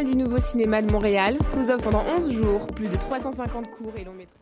Du Nouveau Cinéma de Montréal vous offre pendant 11 jours plus de 350 courts et longs métrages.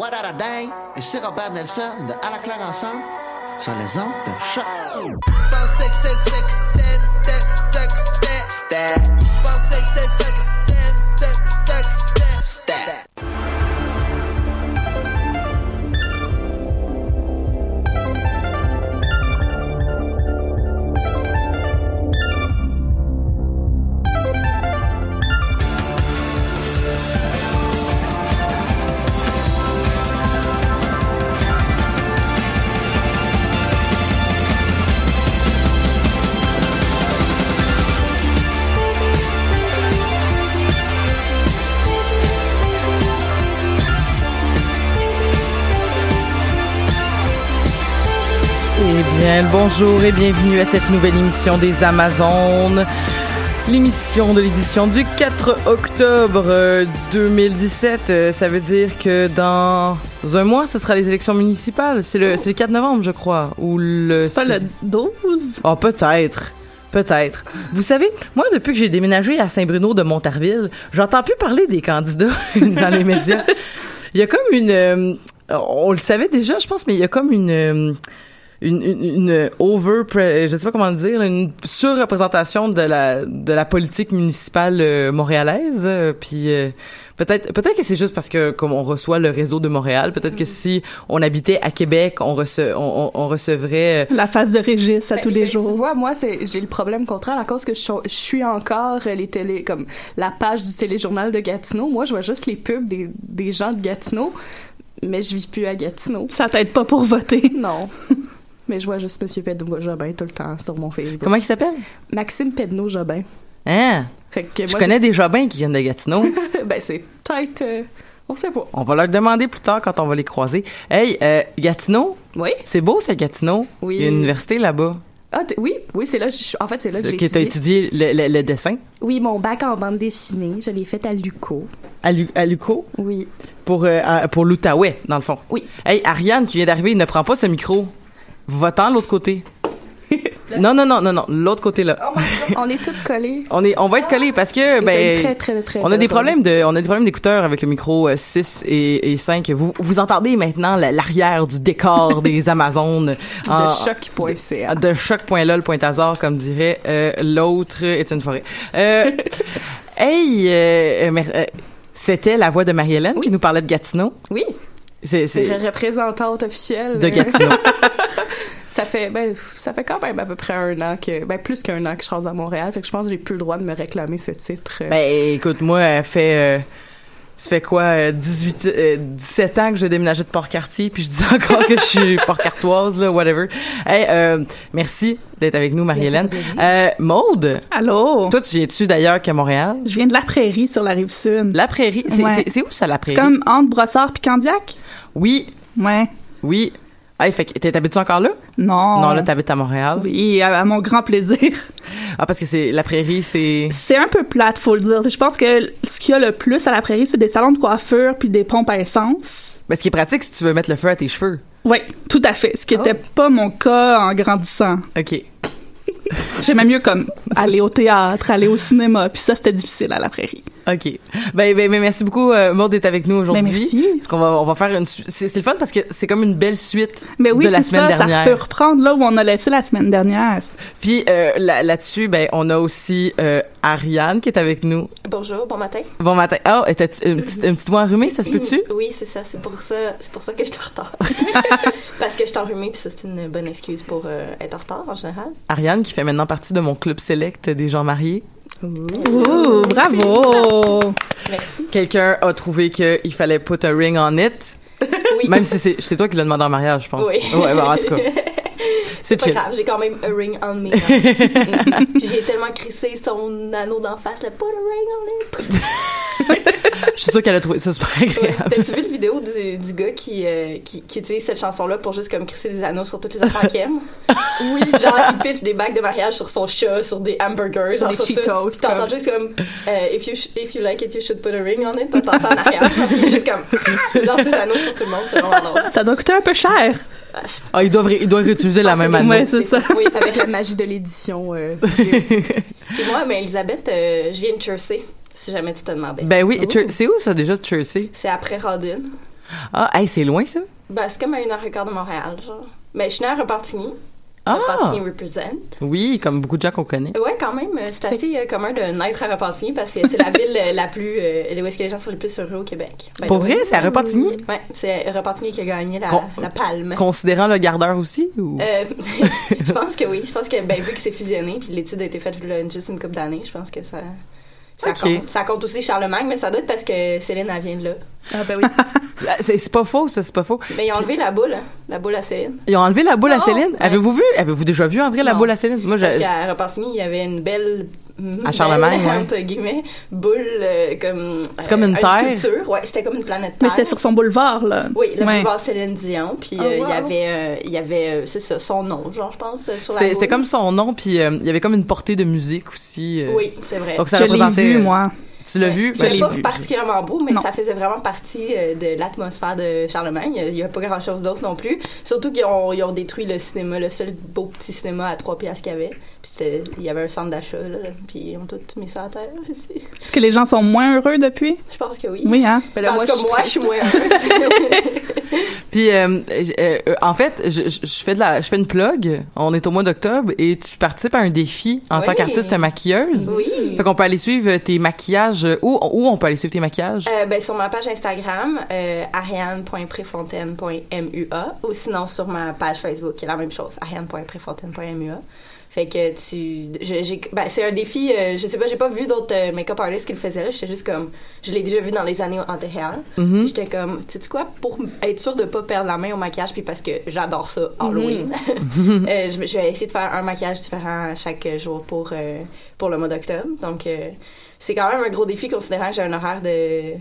What a et c'est Robert Nelson de À la claire ensemble sur les ondes de choc. Bonjour et bienvenue à cette nouvelle émission des Amazones. L'émission de l'édition du 4 octobre euh, 2017, euh, ça veut dire que dans un mois, ce sera les élections municipales. C'est le, c'est le 4 novembre, je crois, ou le... Pas le six- 12? Oh, peut-être. Peut-être. Vous savez, moi, depuis que j'ai déménagé à Saint-Bruno de Montarville, j'entends plus parler des candidats dans les médias. Il y a comme une... euh, on le savait déjà, je pense, mais il y a comme une... euh, une, une, une over, je sais pas comment le dire, une surreprésentation de la de la politique municipale euh, montréalaise. euh, puis euh, peut-être peut-être que c'est juste parce que comme on reçoit le réseau de Montréal, peut-être que si on habitait à Québec, on, rece, on, on- recevrait euh, La face de Régis à tous les Ben, Tu jours. vois, moi, c'est, j'ai le problème contraire à cause que je, suis- je suis encore euh, les télé, comme la page du téléjournal de Gatineau. Moi, je vois juste les pubs des, des gens de Gatineau, mais je vis plus à Gatineau. Ça t'aide pas pour voter. Non. mais je vois juste Monsieur Pedneau-Jobin tout le temps sur mon Facebook. comment il s'appelle? Maxime Pedneau-Jobin. Hein? Fait que Je moi, connais des Jobins qui viennent de Gatineau. ben, c'est peut-être... euh, on sait pas. on va leur demander plus tard quand on va les croiser. Hey, euh, Gatineau, Oui? c'est beau ça Gatineau. Oui. Il y a une université là-bas. Ah, oui, oui, c'est là, je- en fait, c'est là que j'ai Que t'as étudié. étudié le, le- le dessin? Oui, mon bac en bande dessinée, je l'ai fait à Luco. à, Lu- à Luco? Oui. pour euh, pour l'Outaouais dans le fond. Oui. Hey, Ariane qui vient d'arriver, ne prend pas ce micro. Va-t'en l'autre côté. non non non non non, l'autre côté là. On est toutes collées. On est on va être collés parce que ben très, très, très on a des problèmes de on a des problèmes d'écouteurs avec le micro euh, 6 et, et 5. Vous vous entendez maintenant la- l'arrière du décor des Amazones en- de choc.ca. de choc.lol.hasard comme dirait euh, l'autre Étienne Forêt. Euh, hey, euh, euh, euh, c'était la voix de Marie-Hélène qui nous parlait de Gatineau. Oui, C'est c'est c'est la représentante officielle. de Gatineau. Ça fait ben ça fait quand même à peu près un an que ben plus qu'un an que je suis rendue à Montréal, fait que je pense que j'ai plus le droit de me réclamer ce titre. euh. ben écoute, moi, elle fait euh, ça fait quoi euh, 18 euh, 17 ans que j'ai déménagé de Port-Cartier puis je dis encore que je suis Port-Cartoise là, whatever. Hey, euh, merci d'être avec nous Marie-Hélène. Euh, Maude, Allô? toi tu viens-tu d'ailleurs qu'à Montréal? Je viens de la prairie sur la rive sud. La prairie, c'est Ouais. où ça la C'est prairie? comme entre Brossard puis Candiac? Oui, Ouais. oui. Hey, fait que t'es- t'habites-tu encore là? Non. Non, là, t'habites à Montréal. Oui, à, à mon grand plaisir. Ah, parce que c'est la prairie, c'est. C'est un peu plate, faut le dire. Je pense que ce qu'il y a le plus à la prairie, c'est des salons de coiffure puis des pompes à essence. Ben, ce qui est pratique si tu veux mettre le feu à tes cheveux. Oui, tout à fait. Ce qui était pas mon cas en grandissant. OK. J'aimais mieux comme aller au théâtre, aller au cinéma, puis ça c'était difficile à la prairie. OK. Ben, ben, ben, merci beaucoup, euh, Maud, d'être avec nous aujourd'hui. Ben, merci. Parce qu'on va, on va faire une. C'est le fun parce que c'est comme une belle suite oui, de la semaine ça, dernière. ça peut reprendre là où on a laissé la semaine dernière? Puis euh, là- là-dessus, ben, on a aussi euh, Ariane qui est avec nous. Bonjour, bon matin. Bon matin. Oh, t'as une petite, une petite voix enrhumée, ça se peut-tu? Oui, c'est ça. C'est pour ça, c'est pour ça que je suis en retard. Parce que je suis enrhumée, puis ça c'est une bonne excuse pour euh, être en retard en général. Ariane qui fait maintenant partie de mon club select des gens mariés. Ouh, bravo! Merci. Quelqu'un a trouvé qu'il fallait put a ring on it. Oui. Même si c'est c'est toi qui l'as demandé en mariage, je pense. Oui. Ouais, ben, en tout cas. C'est pas grave, j'ai quand même a ring on me. puis j'ai tellement crissé son anneau d'en face, le put a ring on it. Je suis sûre qu'elle a trouvé ça super Ouais. agréable. T'as-tu vu le vidéo du, du gars qui, euh, qui, qui utilise cette chanson-là pour juste comme crisser des anneaux sur toutes les affaires qu'il aime? Oui. Genre, il pitch des bagues de mariage sur son chat, sur des hamburgers, Sur genre des sur Cheetos, tout. Puis T'entends juste comme, euh, if, you if you like it, you should put a ring on it. T'entends ça en arrière. Puis juste comme, lance des anneaux sur tout le monde, vraiment drôle. Ça doit coûter un peu cher. Ah, ils doivent, ils doivent réutiliser la Ah, même année. C'est ça. Oui, c'est avec la magie de l'édition. euh, Puis moi, ben, Elisabeth, euh, je viens de Jersey, si jamais tu te demandais. Ben oui, Cher- c'est où ça déjà, Jersey? C'est après Rodin. Ah, hey, c'est loin ça? Ben, c'est comme à une heure et quart de Montréal, genre. Ben, je suis née à Repentigny. Ah! Oui, comme beaucoup de gens qu'on connaît. Ouais, quand même. euh, C'est assez euh, commun de naître à Repentigny parce que c'est la ville euh, la plus. euh, où est-ce que les gens sont les plus heureux au Québec. Ben, Pour oui. vrai, c'est à Repentigny? Ouais, c'est Repentigny qui a gagné la, Con- la palme. Considérant le gardeur aussi? Ou... Je pense que oui. Je pense que, ben, vu que c'est fusionné, puis l'étude a été faite juste une couple d'années, je pense que ça. Ça, compte. ça compte aussi Charlemagne, mais ça doit être parce que Céline, elle vient de là. Ah, ben oui. Ah, C'est c'est pas faux, ça, c'est pas faux. Mais ils ont enlevé la boule, hein, la boule à Céline. Ils ont enlevé la boule à Non. Céline? Ouais. Avez-vous vu? Avez-vous déjà vu en vrai la boule à Céline? Moi, je- Parce qu'à Repentigny, il y avait une belle. À Charlemagne, belle, ouais. entre guillemets, boule euh, comme. C'est comme une terre. sculpture. Ouais, c'était comme une planète Mais terre. c'est sur son boulevard, là. Oui, le Ouais. boulevard Céline Dion. Puis Oh, euh, il y avait, euh, il y avait, euh, c'est ça, son nom, genre, je pense, euh, sur la C'était comme son nom, puis euh, il y avait comme une portée de musique aussi. euh. Oui, c'est vrai. Donc ça Je l'ai représentait. vu, euh, moi. Tu l'as Ouais. vu? Ben, pas je l'ai vu. particulièrement beau, mais Non. ça faisait vraiment partie euh, de l'atmosphère de Charlemagne. Il y a pas grand chose d'autre non plus. Surtout qu'ils ont, ils ont détruit le cinéma, le seul beau petit cinéma à trois piastres qu'il y avait. Puis il y avait un centre d'achat, là. Puis ils ont tout mis ça à terre. Est-ce que les gens sont moins heureux depuis? Je pense que oui. Oui, hein? Ben là, Parce moi, que je moi, je suis moins heureuse. Puis euh, euh, en fait, je, je, je fais de la, je fais une plug. On est au mois d'octobre et tu participes à un défi en Oui. tant qu'artiste maquilleuse. oui. Fait qu'on peut aller suivre tes maquillages. Où, où on peut aller suivre tes maquillages? Euh, ben, sur ma page Instagram, euh, ariane.préfontaine.mua ou sinon sur ma page Facebook, qui est la même chose, ariane.préfontaine.mua. Fait que tu, j'ai, ben, c'est un défi, euh, je sais pas, j'ai pas vu d'autres euh, make-up artists qui le faisaient là, j'étais juste comme, je l'ai déjà vu dans les années antérieures. Mhm. Puis j'étais comme, tu sais quoi, pour être sûre de pas perdre la main au maquillage, puis parce que j'adore ça, Halloween, euh, je, je vais essayer de faire un maquillage différent chaque jour pour, euh, pour le mois d'octobre. Donc, euh, c'est quand même un gros défi considérant que j'ai un horaire de,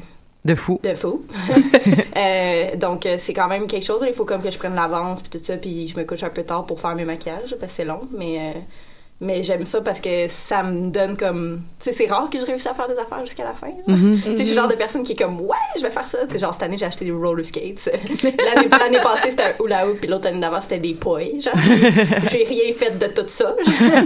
De fou. de fou. Euh, donc, euh, c'est quand même quelque chose. Il faut comme que je prenne l'avance, puis tout ça, puis je me couche un peu tard pour faire mes maquillages, parce que c'est long, mais... euh, mais j'aime ça parce que ça me donne comme... Tu sais, c'est rare que je réussisse à faire des affaires jusqu'à la fin. là. Mhm. Tu sais, je suis le genre de personne qui est comme, ouais, je vais faire ça. Tu sais, genre, cette année, j'ai acheté des roller skates. L'année, l'année passée, c'était un hula hoop, puis l'autre année d'avant, c'était des poils. Genre, j'ai rien fait de tout ça.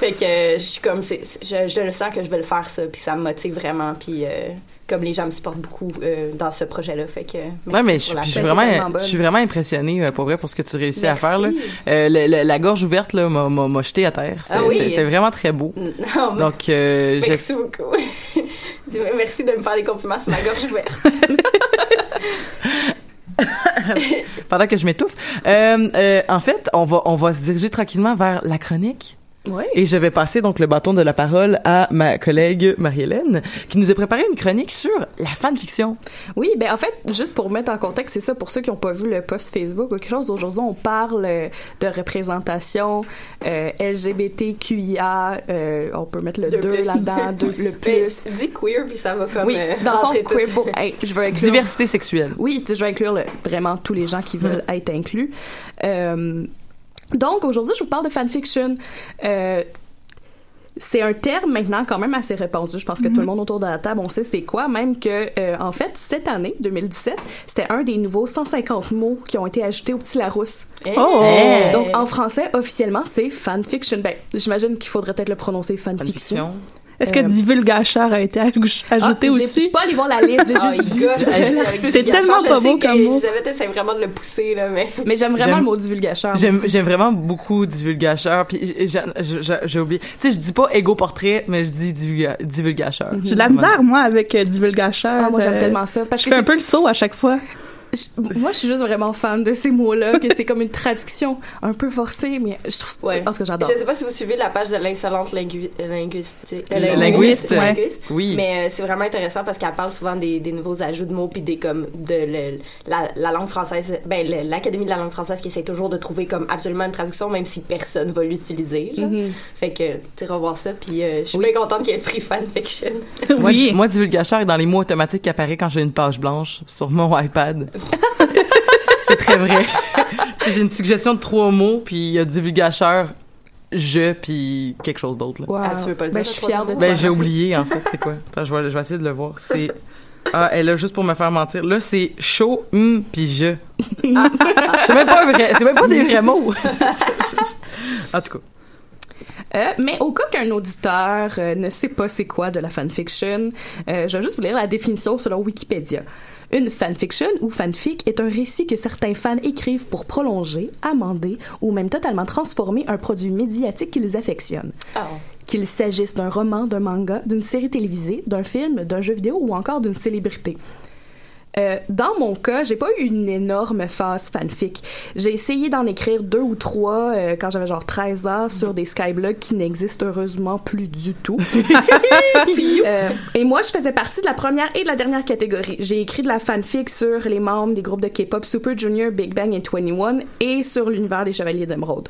fait que je suis comme, c'est, c'est- je, je le sens que je vais le faire ça, puis ça me motive vraiment, puis euh, comme les gens me supportent beaucoup euh, dans ce projet-là, fait que. Ouais, mais je, suis vraiment, je suis vraiment impressionnée euh, pour vrai pour ce que tu réussis à faire là. Euh, le- le- la gorge ouverte là m'a- m'a jeté à terre. C'était Ah oui. c'était- vraiment très beau. Non, Donc Merci beaucoup. Merci de me faire des compliments sur ma gorge ouverte. pendant que je m'étouffe, en fait, on va on va se diriger tranquillement vers la chronique. Oui. Et je vais passer donc le bâton de la parole à ma collègue Marie-Hélène, qui nous a préparé une chronique sur la fanfiction. Oui, ben en fait, juste pour mettre en contexte, c'est ça pour ceux qui n'ont pas vu le post Facebook ou quelque chose. Aujourd'hui, on parle euh, de représentation euh, LGBTQIA. euh, on peut mettre le De 2 plus. là-dedans, le Mais plus. dis queer, puis ça va comme. Oui, euh, dans le fond, queer pour- hey, je veux inclure Diversité sexuelle. Oui, je vais inclure le- vraiment tous les gens qui veulent être inclus. Donc, aujourd'hui, je vous parle de fanfiction. Euh, c'est un terme maintenant quand même assez répandu. Je pense que tout le monde autour de la table, on sait c'est quoi. Même que, euh, en fait, cette année, 2017, c'était un des nouveaux 150 mots qui ont été ajoutés au Petit Larousse. Oh! Hey. Donc, en français, officiellement, c'est fanfiction. Ben, j'imagine qu'il faudrait peut-être le prononcer fanfiction. Fiction. Est-ce que Euh, divulgateur a été aj- Ah, ajouté Je aussi? suis pas allée voir la liste, j'ai Ah, juste vu C'est tellement pas Je sais beau comme que mot. Elisabeth essaie vraiment de le pousser, là, mais... Mais j'aime vraiment le mot divulgateur. J'aime, vraiment beaucoup divulgateur. Puis j'ai, oublié. Tu sais, je dis pas égo portrait, mais je dis divulga, divulgateur. J'ai de la misère, moi, avec euh, divulgateur. Ah, moi, j'aime Euh, tellement ça. Parce Je que fais un peu le saut à chaque fois. Je- moi, je suis juste vraiment fan de ces mots-là, que c'est comme une traduction un peu forcée, mais je trouve Ouais. parce que j'adore. Je sais pas si vous suivez la page de l'insolente lingui- euh, linguistique. euh, linguiste, linguiste, ouais. linguiste. Oui. Mais euh, c'est vraiment intéressant parce qu'elle parle souvent des, des nouveaux ajouts de mots puis des comme de le- la, la langue française, ben l'académie de la langue française qui essaie toujours de trouver comme absolument une traduction même si personne va l'utiliser. Mhm. Fait que tu iras voir ça puis euh, je suis Oui. bien contente qu'il ait pris fanfiction. Moi, oui. moi, divulgateur est dans les mots automatiques qui apparaît quand j'ai une page blanche sur mon iPad. c'est très vrai. J'ai une suggestion de trois mots, puis il y a divulgateur, je, puis quelque chose d'autre. là. Wow. Ah, tu veux pas le Ben, dire, je suis fière de toi. Ben, j'ai oublié, en fait, c'est quoi? Attends, je vais, je vais essayer de le voir. C'est... Ah, elle là juste pour me faire mentir. Là, c'est chaud, hum, puis je. c'est même pas un vrai, c'est même pas des vrais mots. en tout cas. Euh, mais au cas qu'un auditeur euh, ne sait pas c'est quoi de la fanfiction, euh, je vais juste vous lire la définition selon Wikipédia. Une fanfiction ou fanfic est un récit que certains fans écrivent pour prolonger, amender ou même totalement transformer un produit médiatique qu'ils affectionnent. Ah. Qu'il s'agisse d'un roman, d'un manga, d'une série télévisée, d'un film, d'un jeu vidéo ou encore d'une célébrité. Euh, dans mon cas, j'ai pas eu une énorme phase fanfic. J'ai essayé d'en écrire deux ou trois euh, quand j'avais genre 13 ans sur des skyblogs qui n'existent heureusement plus du tout. Euh, et moi, je faisais partie de la première et de la dernière catégorie. J'ai écrit de la fanfic sur les membres des groupes de K-pop Super Junior, Big Bang et 21 et sur l'univers des Chevaliers d'Émeraude.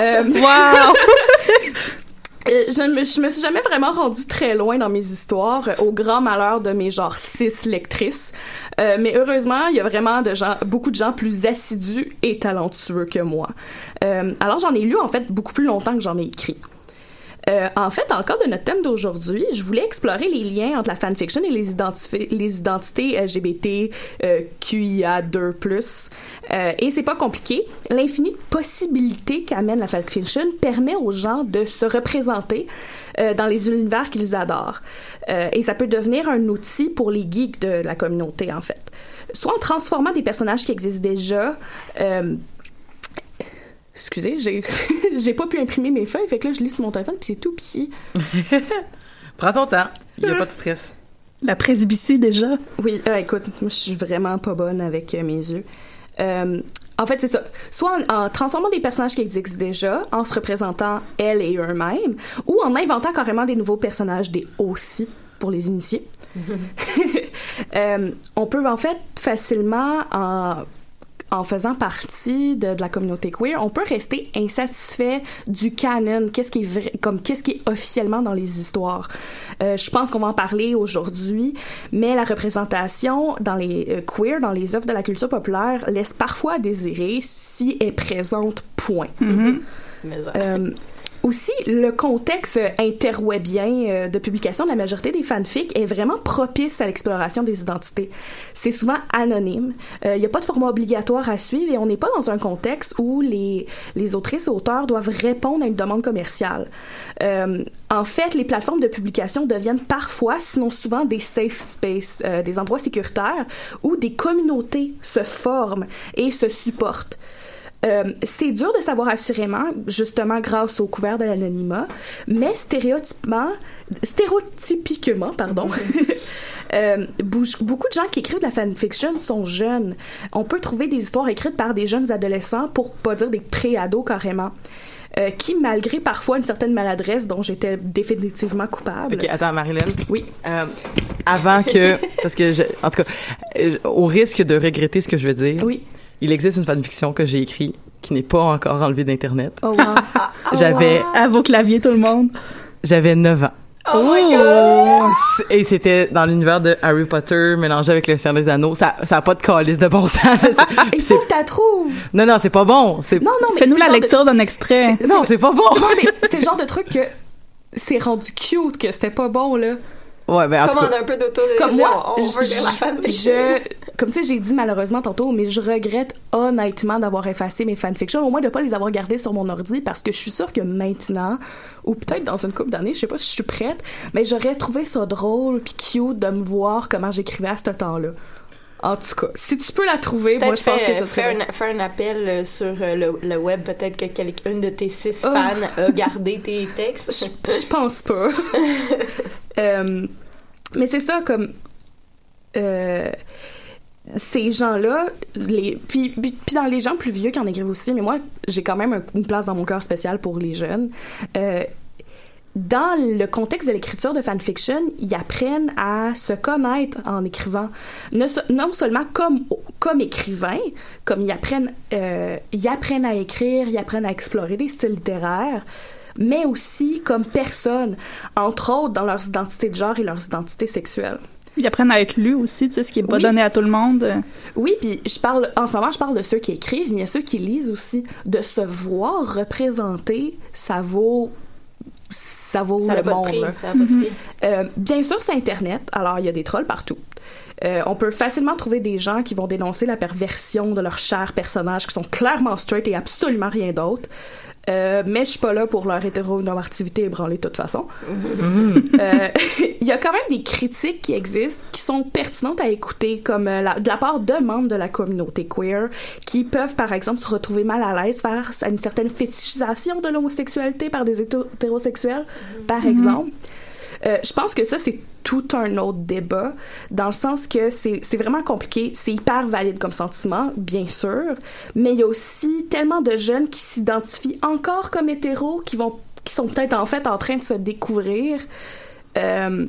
Euh, Wow! euh, je, me, me suis jamais vraiment rendue très loin dans mes histoires, euh, au grand malheur de mes genre six lectrices. Euh, mais heureusement, il y a vraiment de gens, beaucoup de gens plus assidus et talentueux que moi. Euh, alors j'en ai lu en fait beaucoup plus longtemps que j'en ai écrit. Euh, en fait, encore de notre thème d'aujourd'hui, je voulais explorer les liens entre la fanfiction et les, identifi- les identités LGBT euh, QIA2+. Euh, et c'est pas compliqué. L'infinie de possibilités qu'amène la fanfiction permet aux gens de se représenter euh, dans les univers qu'ils adorent. Euh, et ça peut devenir un outil pour les geeks de la communauté, en fait. Soit en transformant des personnages qui existent déjà... Excusez, j'ai j'ai pas pu imprimer mes feuilles, fait que là je lis sur mon téléphone puis c'est tout petit. Prends ton temps. Il y a pas de stress. La presbytie, déjà. Oui, euh, écoute, moi je suis vraiment pas bonne avec euh, mes yeux. Euh, en fait, c'est ça. Soit en, en transformant des personnages qui existent déjà, en se représentant elles et eux-mêmes, ou en inventant carrément des nouveaux personnages, des aussi pour les initiés. Euh, on peut en fait facilement en en faisant partie de, de la communauté queer, on peut rester insatisfait du canon, qu'est-ce qui est vrai, comme qu'est-ce qui est officiellement dans les histoires? Euh, je pense qu'on va en parler aujourd'hui, mais la représentation dans les euh, queer, dans les œuvres de la culture populaire, laisse parfois à désirer si est présente. Point. Euh, aussi, le contexte interwebien euh, de publication de la majorité des fanfics est vraiment propice à l'exploration des identités. C'est souvent anonyme. Euh, Il n'y a pas de format obligatoire à suivre et on n'est pas dans un contexte où les, les autrices et auteurs doivent répondre à une demande commerciale. Euh, en fait, les plateformes de publication deviennent parfois, sinon souvent, des safe spaces, des endroits sécuritaires où des communautés se forment et se supportent. Euh, c'est dur de savoir assurément, justement grâce au couvert de l'anonymat, mais stéréotypement, stéréotypiquement, pardon, euh, beaucoup de gens qui écrivent de la fanfiction sont jeunes. On peut trouver des histoires écrites par des jeunes adolescents, pour pas dire des pré-ados carrément, euh, qui, malgré parfois une certaine maladresse dont j'étais définitivement coupable, Ok, attends, Marilyn. Oui. Euh, avant que, parce que, je- en tout cas, au risque de regretter ce que je vais dire, oui, il existe une fanfiction que j'ai écrite qui n'est pas encore enlevée d'internet. oh wow. J'avais, À vos claviers, tout le monde. j'avais 9 ans. Oh! Et c'était dans l'univers de Harry Potter mélangé avec le Seigneur des Anneaux. Ça, ça a pas de calice de bon sens. Il C'est- que t'as trouves. non, non, c'est pas bon. C'est, Non, non, mais Fais-nous la de- lecture d'un extrait. non, c'est pas bon. Non, mais c'est le genre de truc que c'est rendu cute que c'était pas bon, là. Ouais, ben, en tout Comme on a un peu d'auto Comme moi, on veut je, de la fanfiction. je- comme tu sais, j'ai dit malheureusement tantôt, mais je regrette honnêtement d'avoir effacé mes fanfictions, au moins de pas les avoir gardées sur mon ordi, parce que je suis sûre que maintenant, ou peut-être dans une couple d'années, je sais pas si je suis prête, mais j'aurais trouvé ça drôle puis cute de me voir comment j'écrivais à ce temps-là. En tout cas, si tu peux la trouver, moi je pense que ça serait. un, fais un appel euh, sur euh, le, le web. Peut-être que quelqu'un de tes six Oh. fans a gardé tes textes. Je, je pense pas. Euh, mais c'est ça, comme. euh, ces gens-là, puis, puis, dans les gens plus vieux qui en écrivent aussi, mais moi, j'ai quand même un- une place dans mon cœur spécial pour les jeunes. Euh, dans le contexte de l'écriture de fanfiction, ils apprennent à se connaître en écrivant. Non seulement comme, comme écrivain, comme ils apprennent, euh, ils apprennent à écrire, ils apprennent à explorer des styles littéraires, mais aussi comme personne, entre autres dans leurs identités de genre et leurs identités sexuelles. Ils apprennent à être lus aussi, tu sais, ce qui est pas Oui. donné à tout le monde. Oui, puis je parle en ce moment, je parle de ceux qui écrivent, mais il y a ceux qui lisent aussi. De se voir représenter, ça vaut ça vaut Ça le monde. prix. Ça. Euh, bien sûr, c'est Internet, alors il y a des trolls partout. Euh, on peut facilement trouver des gens qui vont dénoncer la perversion de leurs chers personnages qui sont clairement straight et absolument rien d'autre. Euh, mais je suis pas là pour leur hétéronormativité ébranlée de toute façon. Euh, Il y a quand même des critiques qui existent qui sont pertinentes à écouter, comme euh, la- de la part de membres de la communauté queer qui peuvent, par exemple, se retrouver mal à l'aise face à une certaine fétichisation de l'homosexualité par des hétérosexuels, par exemple. Euh, je pense que ça, c'est tout un autre débat, dans le sens que c'est c'est vraiment compliqué. C'est hyper valide comme sentiment, bien sûr, mais il y a aussi tellement de jeunes qui s'identifient encore comme hétéros, qui vont qui sont peut-être en fait en train de se découvrir. Euh,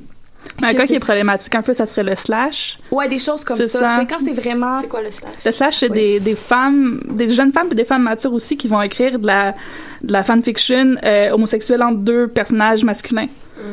Un cas qui est problématique un peu, ça serait le slash. Ouais, des choses comme ça. ça. Quand c'est vraiment. C'est quoi le slash? Le slash, c'est Oui. des, des femmes, des jeunes femmes et des femmes matures aussi qui vont écrire de la, de la fanfiction euh, homosexuelle entre deux personnages masculins.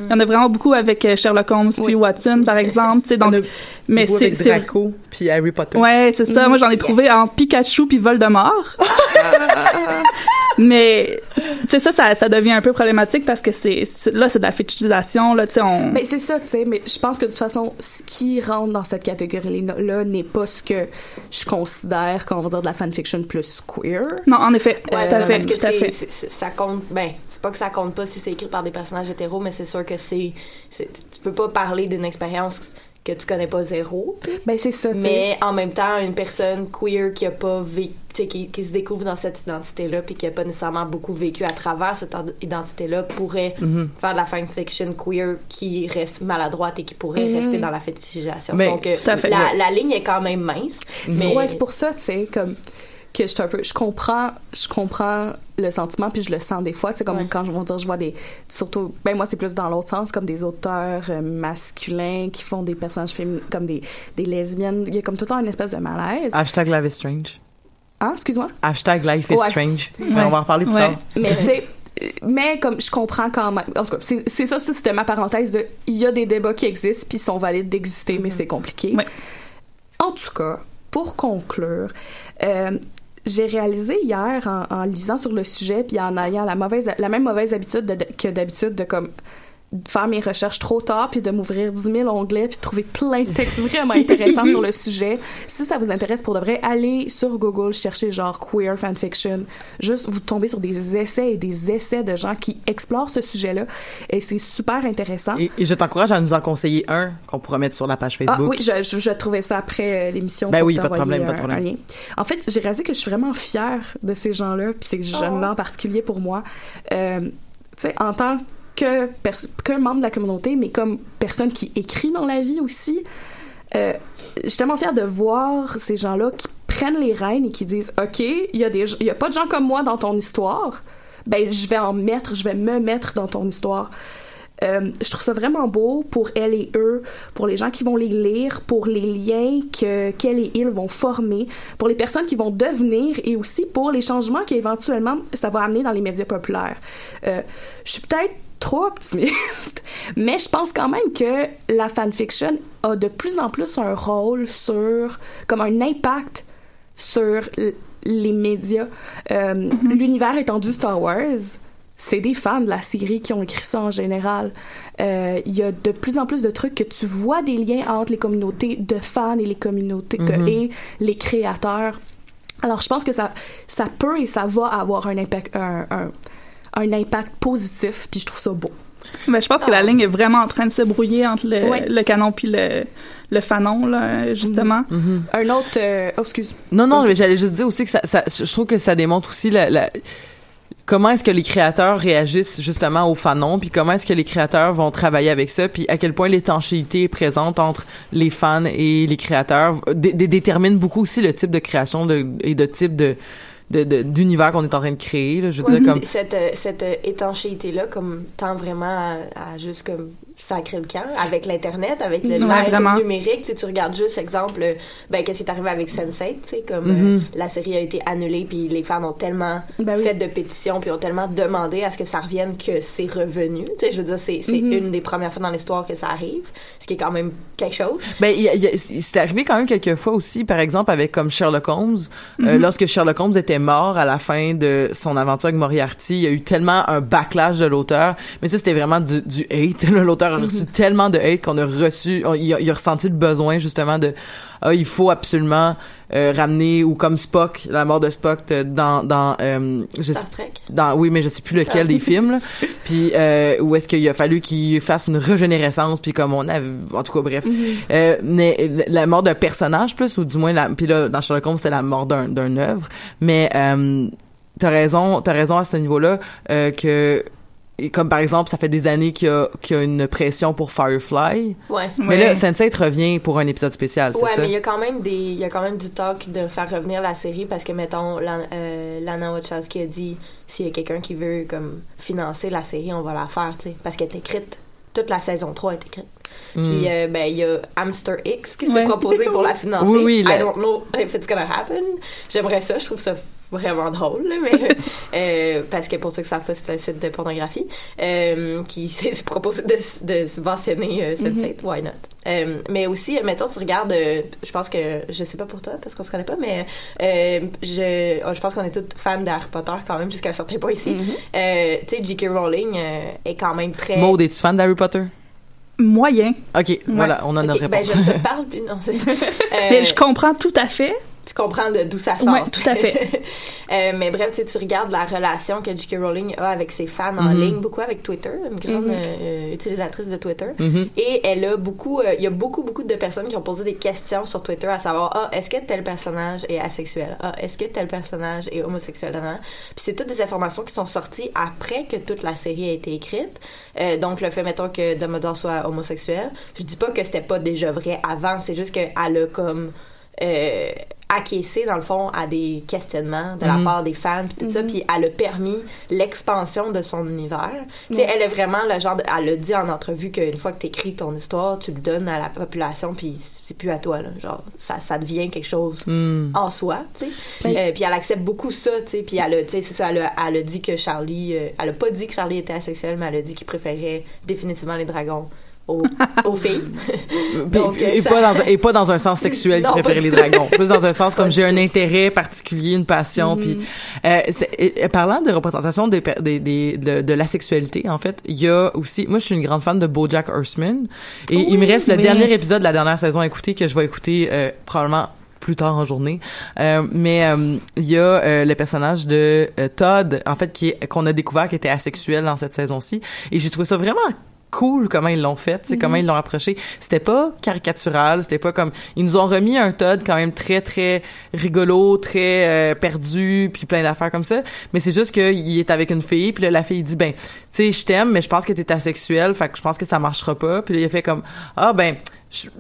Il y en a vraiment beaucoup avec euh, Sherlock Holmes puis Oui. Watson, par exemple. tu sais, donc, On a mais c'est, c'est, Draco puis Harry Potter. ouais, c'est ça. Moi, j'en ai trouvé en Pikachu puis Voldemort. mais, tu sais, ça, ça, ça devient un peu problématique parce que c'est, c'est- là, c'est de la fétichisation, là, tu sais, on... Ben, c'est ça, tu sais, mais je pense que de toute façon, ce qui rentre dans cette catégorie-là n'est pas ce que je considère qu'on va dire de la fanfiction plus queer. non, en effet, Ouais, tout ça, à fait, parce que tout à c'est- fait. c'est- c'est- ça compte. Ben, c'est pas que ça compte pas si c'est écrit par des personnages hétéros, mais c'est sûr que c'est. Tu peux pas parler d'une expérience que tu connais pas zéro. Ben, c'est ça. Mais en même temps, une personne queer qui a pas vécu, qui, qui se découvre dans cette identité-là, puis qui a pas nécessairement beaucoup vécu à travers cette id- identité-là, pourrait Mhm. faire de la fanfiction queer qui reste maladroite et qui pourrait Mhm. rester dans la fétichisation. Mais- Donc, euh, tout à fait. la, la ligne est quand même mince. Mais Ouais, c'est pour ça, tu sais, comme que je suis un peu, je comprends, je comprends le sentiment puis je le sens des fois, tu sais, comme Ouais. quand je vais dire, je vois des, surtout, ben moi c'est plus dans l'autre sens, comme des auteurs euh, masculins qui font des personnages féminins, comme des, des lesbiennes, il y a comme tout le temps une espèce de malaise. Hashtag Life is Strange. Ah, excuse-moi? Hashtag Life is Ouais. Strange. Mais on va en reparler plus Ouais. tard. Mais tu sais, mais comme je comprends quand même. En tout cas, c'est c'est ça, c'était ma parenthèse de. Il y a des débats qui existent puis ils sont valides d'exister, mais c'est compliqué. Ouais. En tout cas, pour conclure, euh, j'ai réalisé hier en, lisant sur le sujet puis en ayant la mauvaise, la même mauvaise habitude de- de- que d'habitude de comme faire mes recherches trop tard puis de m'ouvrir 10 000 onglets puis de trouver plein de textes vraiment intéressants sur le sujet. Si ça vous intéresse pour de vrai, allez sur Google chercher genre queer fanfiction. Juste vous tombez sur des essais et des essais de gens qui explorent ce sujet-là et c'est super intéressant. Et, et je t'encourage à nous en conseiller un qu'on pourra mettre sur la page Ah Facebook. oui, je, je, je trouvais ça après euh, l'émission. Ben oui, pas de t'envoyer problème, pas de un- problème. un. En fait, j'ai réalisé que je suis vraiment fière de ces gens-là, puis ces jeunes-là en particulier pour moi. Euh, tu sais, en tant que, pers- que membre de la communauté, mais comme personne qui écrit dans la vie aussi, euh, je suis tellement fière de voir ces gens-là qui prennent les rênes et qui disent OK, il y, a a pas de gens comme moi dans ton histoire. Ben, je vais en mettre, je vais me mettre dans ton histoire. Euh, je trouve ça vraiment beau pour elles et eux, pour les gens qui vont les lire, pour les liens que qu'elles et ils vont former, pour les personnes qui vont devenir et aussi pour les changements qu'éventuellement ça va amener dans les médias populaires. Euh, je suis peut-être trop optimiste, mais je pense quand même que la fanfiction a de plus en plus un rôle sur, comme un impact sur les médias. Euh, L'univers étendu Star Wars, c'est des fans de la série qui ont écrit ça en général. Euh, Il y a de plus en plus de trucs que tu vois des liens entre les communautés de fans et les communautés Mhm. et les créateurs. Alors, je pense que ça, ça peut et ça va avoir un impact, un, un, un impact positif, puis je trouve ça beau. Ben, je pense que la ligne est vraiment en train de se brouiller entre le, Ouais. le canon puis le, le fanon, là, justement. Un autre... euh, oh, excuse. Non, non, mais j'allais juste dire aussi que ça, ça- je trouve que ça démontre aussi la, la- comment est-ce que les créateurs réagissent justement au fanon, puis comment est-ce que les créateurs vont travailler avec ça, puis à quel point l'étanchéité est présente entre les fans et les créateurs dé- dé- détermine beaucoup aussi le type de création de, et de type de- d'univers qu'on est en train de créer. Là, je veux Ouais, dire comme cette, euh, cette euh, étanchéité-là, comme tend vraiment à, à juste comme sacrer le camp avec l'Internet, avec le Ouais, numérique. Tu sais, tu regardes juste, exemple, euh, ben, qu'est-ce qui est arrivé avec Sense8, tu sais, comme euh, Mhm. la série a été annulée, puis les fans ont tellement Ben oui. fait de pétitions, puis ont tellement demandé à ce que ça revienne que c'est revenu. Tu sais, je veux dire, c'est c'est Mhm. une des premières fois dans l'histoire que ça arrive, ce qui est quand même quelque chose. Ben, il y a- il y a- c'est arrivé quand même quelques fois aussi, par exemple, avec comme Sherlock Holmes. Euh, lorsque Sherlock Holmes était mort à la fin de son aventure avec Moriarty, il y a eu tellement un backlash de l'auteur. Mais ça, c'était vraiment du, du hate. L'auteur a reçu tellement de hate qu'on a reçu, on- il, a, il a ressenti le besoin, justement, de, ah, il faut absolument euh, ramener, ou comme Spock, la mort de Spock dans, dans, euh, je sais Star Trek. dans oui mais je sais plus lequel des films là. puis euh, où est-ce qu'il a fallu qu'il fasse une régénérescence puis comme on a en tout cas bref. Euh, mais la mort d'un personnage plus ou du moins la puis là dans Sherlock Holmes c'était la mort d'un d'un œuvre. Mais t'as raison t'as raison à ce niveau là que et comme par exemple ça fait des années qu'il y a qu'il y a une pression pour Firefly Ouais. mais Ouais. là Sense8 revient pour un épisode spécial c'est Ouais, ça? mais il y a quand même des, il y a quand même du talk de faire revenir la série parce que mettons, Lan- euh, Lana Wachowski a dit s'il y a quelqu'un qui veut comme financer la série, on va la faire, tu sais, parce qu'elle est écrite. Toute la saison 3 est écrite. Mm. Puis euh, ben il y a Hamster X qui s'est Ouais. proposé pour la financer. Oui, oui, la- I don't know if it's gonna happen. J'aimerais ça, je trouve ça vraiment drôle, là, mais euh, parce que pour ceux qui savent pas, c'est un site de pornographie euh, qui s'est proposé de, de subventionner euh, Mm-hmm. Sense8, why not? Mais aussi, mettons, tu regardes, je pense que, je sais pas pour toi, parce qu'on se connaît pas, mais je, oh, je pense qu'on est tous fans d'Harry Potter quand même jusqu'à un certain point ici. Euh, tu sais, J.K. Rowling est quand même très... Maud es-tu fan d'Harry Potter? Moyen. ok voilà on a Ok, notre ben, réponse je te parle, puis non, c'est... Euh, Mais je comprends tout à fait. Tu comprends d'où ça sort. Ouais, tout à fait. Euh, mais bref, tu sais, tu regardes la relation que J.K. Rowling a avec ses fans en Mhm. ligne, beaucoup avec Twitter, une grande Mhm. euh, utilisatrice de Twitter. Mhm. Et elle a beaucoup, euh, il y a beaucoup, beaucoup de personnes qui ont posé des questions sur Twitter à savoir, ah, est-ce que tel personnage est asexuel? Ah, est-ce que tel personnage est homosexuel? Nan, nan. Puis c'est toutes des informations qui sont sorties après que toute la série a été écrite. Donc le fait, mettons, que Dumbledore soit homosexuel, je dis pas que c'était pas déjà vrai avant, c'est juste qu'elle a comme euh, acquiescé dans le fond à des questionnements de la Mhm. part des fans puis tout ça puis elle a permis l'expansion de son univers. Tu sais elle est vraiment le genre de- elle a dit en entrevue qu'une fois que tu écris ton histoire tu le donnes à la population puis c'est plus à toi là. Genre ça, ça devient quelque chose Hmm. en soi tu sais. Euh, puis elle accepte beaucoup ça tu sais puis elle a tu sais c'est ça elle a, elle a dit que Charlie euh, elle a pas dit que Charlie était asexuel mais elle a dit qu'il préférait définitivement les dragons aux, aux filles. Donc, et, et ça- pas dans un, et pas dans un sens sexuel qui préférait les dragons. Plus dans un sens comme j'ai un intérêt particulier une passion puis euh, parlant de représentation des, des, des- de, de la sexualité en fait il y a aussi moi je suis une grande fan de BoJack Horseman et il me reste le dernier épisode de la dernière saison à écouter que je vais écouter euh, probablement plus tard en journée. Euh, mais euh, il y a euh, le personnage de Todd, en fait, qui qu'on a découvert qui était asexuel dans cette saison-ci. Et j'ai trouvé ça vraiment cool comment ils l'ont fait, sais, comment ils l'ont approché. C'était pas caricatural, c'était pas comme ils nous ont remis un Todd quand même très très rigolo, très euh, perdu, puis plein d'affaires comme ça. Mais c'est juste qu'il est avec une fille, puis là la fille dit ben, tu sais, je t'aime, mais je pense que t'es asexuel, fait que je pense que ça marchera pas. Puis là, il a fait comme ah ben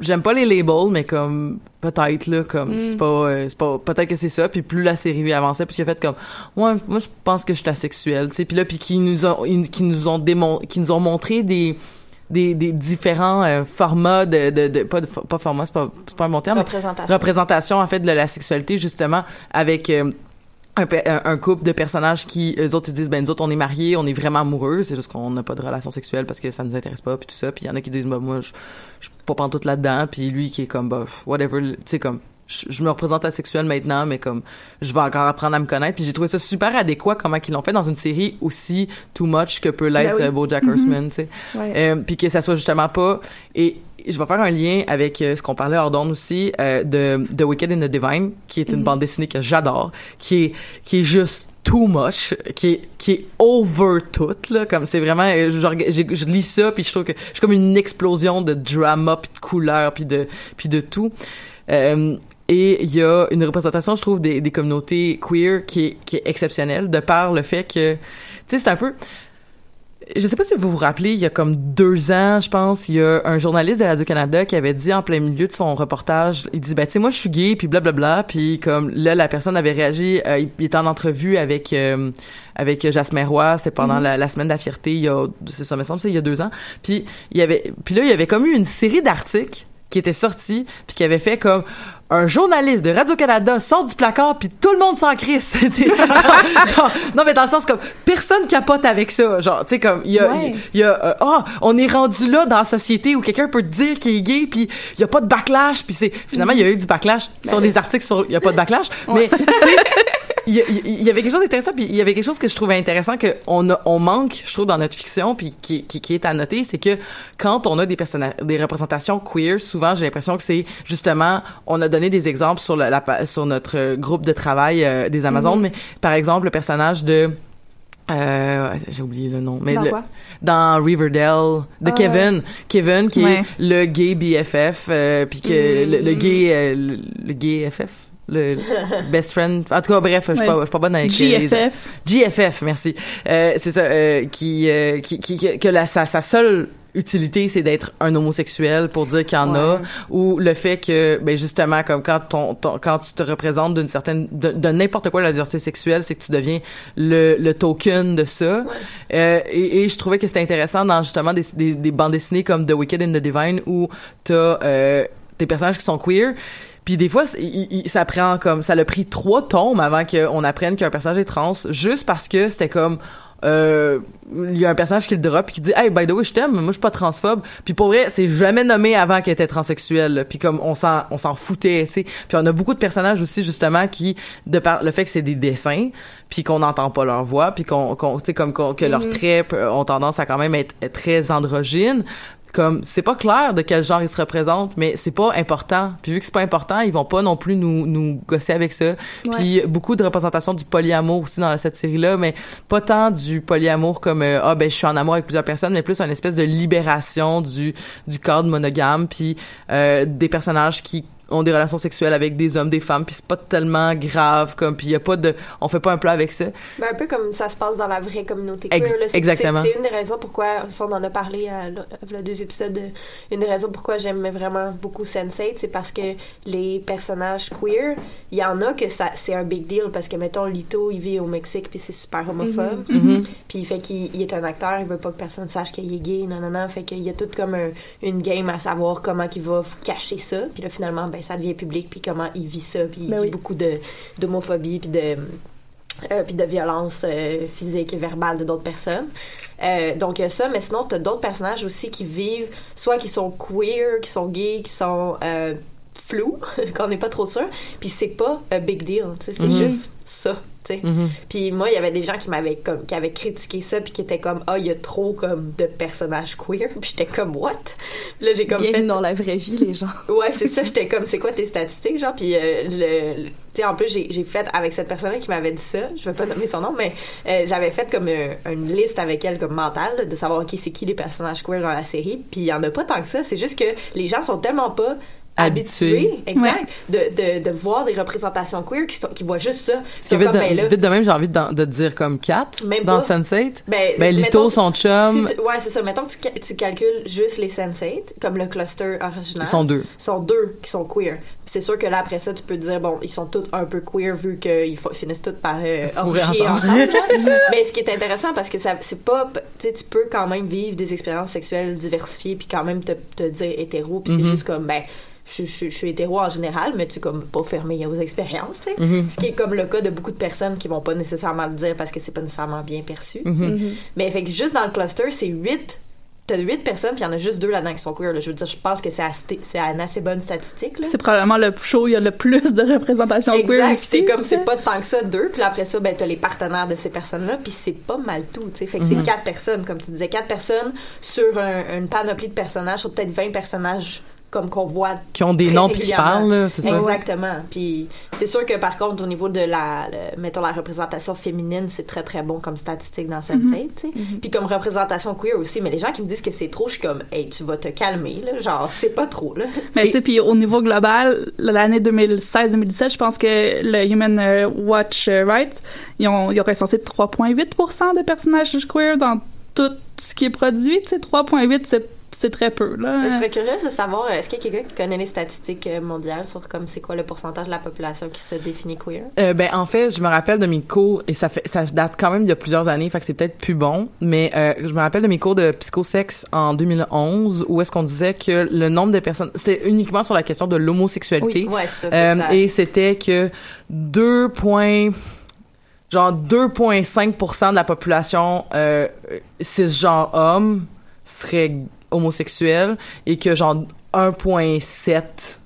j'aime pas les labels, mais comme peut-être là, comme c'est pas, euh, c'est pas, peut-être que c'est ça. Puis plus la série avançait, puis il a fait comme ouais, moi je pense que je suis asexuel, tu sais. Puis là, puis qui nous ont, qui nous ont démon, qui nous ont montré des des, des différents euh, formats de, de, de pas de, pas format c'est pas c'est pas un bon terme représentation représentation en fait de la sexualité justement avec euh, un, un- couple de personnages qui eux autres ils disent ben nous autres on est mariés on est vraiment amoureux. C'est juste qu'on n'a pas de relation sexuelle parce que ça nous intéresse pas puis tout ça. Puis il y en a qui disent bah moi je je suis pas pantoute là dedans puis lui qui est comme bah whatever tu sais comme je, je me représente asexuel maintenant mais comme je vais encore apprendre à me connaître. Puis j'ai trouvé ça super adéquat comment qu'ils l'ont fait dans une série aussi too much que peut l'être Ben oui. euh, BoJack Horseman tu sais. Ouais. euh, puis que ça soit justement pas et je vais faire un lien avec euh, ce qu'on parlait hors d'onde aussi euh, de The Wicked and the Divine qui est une bande dessinée que j'adore qui est qui est juste too much qui est qui est over tout là. Comme c'est vraiment euh, je, j'ai- je lis ça puis je trouve que j'ai comme une explosion de drama puis de couleurs puis de puis de tout. Euh, et il y a une représentation, je trouve, des, des communautés queer qui est, qui est exceptionnelle de par le fait que, tu sais, c'est un peu, je sais pas si vous vous rappelez, il y a comme deux ans, je pense, il y a un journaliste de Radio-Canada qui avait dit en plein milieu de son reportage, il dit, ben, tu sais, moi, je suis gay, puis blablabla, puis comme là, la personne avait réagi, euh, il, il était en entrevue avec euh, avec Jasmin Roy, c'était pendant la, la semaine de la fierté, il y a, c'est ça, me semble, c'est il y a deux ans, puis il y avait, puis là, il y avait comme eu une série d'articles qui était sorti puis qui avait fait comme un journaliste de Radio-Canada sort du placard puis tout le monde s'en crisse. Genre, genre, non mais dans le sens comme personne capote avec ça. Genre, tu sais comme il y a Ouais. y a euh, ah, on est rendu là dans la société où quelqu'un peut dire qu'il est gay puis il y a pas de backlash puis c'est finalement il y a eu du backlash sur les articles sur il y a pas de backlash mais il y, a- il y avait quelque chose d'intéressant puis il y avait quelque chose que je trouvais intéressant que on a, on manque je trouve dans notre fiction puis qui, qui, qui est à noter c'est que quand on a des personna- des représentations queer souvent j'ai l'impression que c'est justement on a donné des exemples sur le, la sur notre groupe de travail euh, des Amazones mais par exemple le personnage de euh, j'ai oublié le nom mais Dans le- dans Riverdale de Ah. Kevin. Kevin qui Ouais. est le gay BFF euh, puis que le, le gay euh, le gay FF le best friend en tout cas bref je suis pas pas bonne avec euh, les-. GFF, merci. Euh, c'est ça, euh, qui, euh, qui, qui, que- que la, sa, sa seule utilité, c'est d'être un homosexuel pour dire qu'il y en a, ou le fait que, ben justement, comme quand ton, ton- quand tu te représentes d'une certaine, de, de n'importe quoi la diversité sexuelle, c'est que tu deviens le, le token de ça. Euh, et, et je trouvais que c'était intéressant dans justement des, des, des bandes dessinées comme The Wicked and the Divine où t'as euh, des personnages qui sont queer. Puis des fois, il- il- ça prend comme ça l'a pris trois tomes avant qu'on apprenne qu'un personnage est trans, juste parce que c'était comme euh, il y a un personnage qui le drop qui dit hey by the way je t'aime mais moi je suis pas transphobe. Puis pour vrai c'est jamais nommé avant qu'elle était transsexuelle puis comme on s'en on s'en foutait tu sais. Puis on a beaucoup de personnages aussi justement qui de par le fait que c'est des dessins puis qu'on n'entend pas leur voix puis qu'on qu'on tu sais comme que leurs traits euh, ont tendance à quand même être, être très androgynes comme c'est pas clair de quel genre ils se représentent mais c'est pas important. Puis vu que c'est pas important ils vont pas non plus nous nous gosser avec ça. Puis beaucoup de représentations du polyamour aussi dans cette série là mais pas tant du polyamour comme euh, ah ben je suis en amour avec plusieurs personnes mais plus une espèce de libération du du cadre monogame puis euh, des personnages qui ont des relations sexuelles avec des hommes des femmes puis c'est pas tellement grave comme puis il y a pas de on fait pas un plat avec ça Ben, un peu comme ça se passe dans la vraie communauté Ex- queer. là. C'est- exactement. C'est une des raisons pourquoi, on en a parlé à l- à deux épisodes, euh, une des raisons pourquoi j'aimais vraiment beaucoup Sense8, c'est parce que les personnages queer, il y en a que ça c'est un big deal parce que, mettons, Lito, il vit au Mexique puis c'est super homophobe. Mhm. Puis il fait qu'il il est un acteur, il veut pas que personne sache qu'il est gay, non, non, non. Fait qu'il y a tout comme un- une game à savoir comment il va cacher ça. Puis là, finalement, ben, ça devient public, puis comment il vit ça. Puis il Ben vit oui. beaucoup de d'homophobie, puis de euh, puis de violence euh, physique et verbale de d'autres personnes. Euh, donc il y a ça, mais sinon t'as d'autres personnages aussi qui vivent, soit qui sont queer, qui sont gays, qui sont euh, flous, qu'on n'est pas trop sûr, puis c'est pas un big deal, tu c'est Mhm. juste ça. Tu sais. Puis moi, il y avait des gens qui m'avaient comme qui avaient critiqué ça puis qui étaient comme ah il y a trop comme de personnages queer puis j'étais comme what? Puis là j'ai comme Bienvenue fait dans la vraie vie, les gens. Ouais, c'est ça. J'étais comme, c'est quoi tes statistiques, genre? Puis, euh, le, le- tu sais, en plus, j'ai j'ai fait avec cette personne-là qui m'avait dit ça. Je vais pas nommer son nom, mais euh, j'avais fait comme euh, une liste avec elle, comme mentale, de savoir, OK, c'est qui les personnages queer dans la série. Puis, il y en a pas tant que ça. C'est juste que les gens sont tellement pas Habitués, exact, de, de, de voir des représentations queer qui, sont, qui voient juste ça. Parce Ils que sont vite, comme, de, ben là, vite de même, j'ai envie de, de dire comme Kat Même dans pas. Sense8. Ben, Ben, Lito, son chum, si tu- ouais, c'est ça. Mettons que tu, tu calcules juste les Sense8, comme le cluster original. ils sont deux. sont deux qui sont queer. C'est sûr que là, après ça, tu peux te dire, bon, ils sont tous un peu queer vu qu'ils finissent tous par euh, ensemble. Mais ce qui est intéressant, parce que ça c'est pas... Tu sais, tu peux quand même vivre des expériences sexuelles diversifiées puis quand même te, te dire hétéro. Puis c'est juste comme, ben, je, je, je suis hétéro en général, mais tu es comme pas fermé aux expériences, tu sais. Mhm. Ce qui est comme le cas de beaucoup de personnes qui vont pas nécessairement le dire parce que c'est pas nécessairement bien perçu. tu sais. Mhm. Mais fait que juste dans le cluster, c'est huit. T'as huit personnes, puis il y en a juste deux là-dedans qui sont queer. Là. Je veux dire, je pense que c'est assez- c'est une assez bonne statistique. Là. C'est probablement le show où il y a le plus de représentation queer Exact, aussi. c'est comme c'est pas tant que ça deux, puis après ça ben t'as les partenaires de ces personnes-là, puis c'est pas mal tout, tu sais. Fait que c'est Mhm. quatre personnes, comme tu disais, quatre personnes sur un- une panoplie de personnages, sur peut-être 20 personnages comme qu'on voit Qui ont des noms puis qui parlent, là, c'est ça? Exactement. Puis c'est sûr que par contre au niveau de la le- mettons la représentation féminine, c'est très très bon comme statistique dans Sense8, tu sais. Puis comme représentation queer aussi, mais les gens qui me disent que c'est trop, je suis comme hey, tu vas te calmer là, genre c'est pas trop là. Mais tu sais, puis au niveau global, l'année 2016-2017, je pense que le Human euh, Watch euh, Rights, ils ont, ils ont recensé 3,8% de personnages queer dans tout ce qui est produit. Tu sais, 3,8, c'est c'est très peu, là. Je serais curieuse de savoir, est-ce qu'il y a quelqu'un qui connaît les statistiques euh, mondiales sur comme c'est quoi le pourcentage de la population qui se définit queer? Euh, ben en fait, je me rappelle de mes cours et ça fait ça date quand même il y a plusieurs années, fait que c'est peut-être plus bon, mais euh, je me rappelle de mes cours de psychosexe en 2011 où est-ce qu'on disait que le nombre de personnes c'était uniquement sur la question de l'homosexualité. Ouais, c'est ça. Euh, et c'était que 2 points genre 2,5% de la population euh, cisgenre homme serait homosexuel et que genre 1,7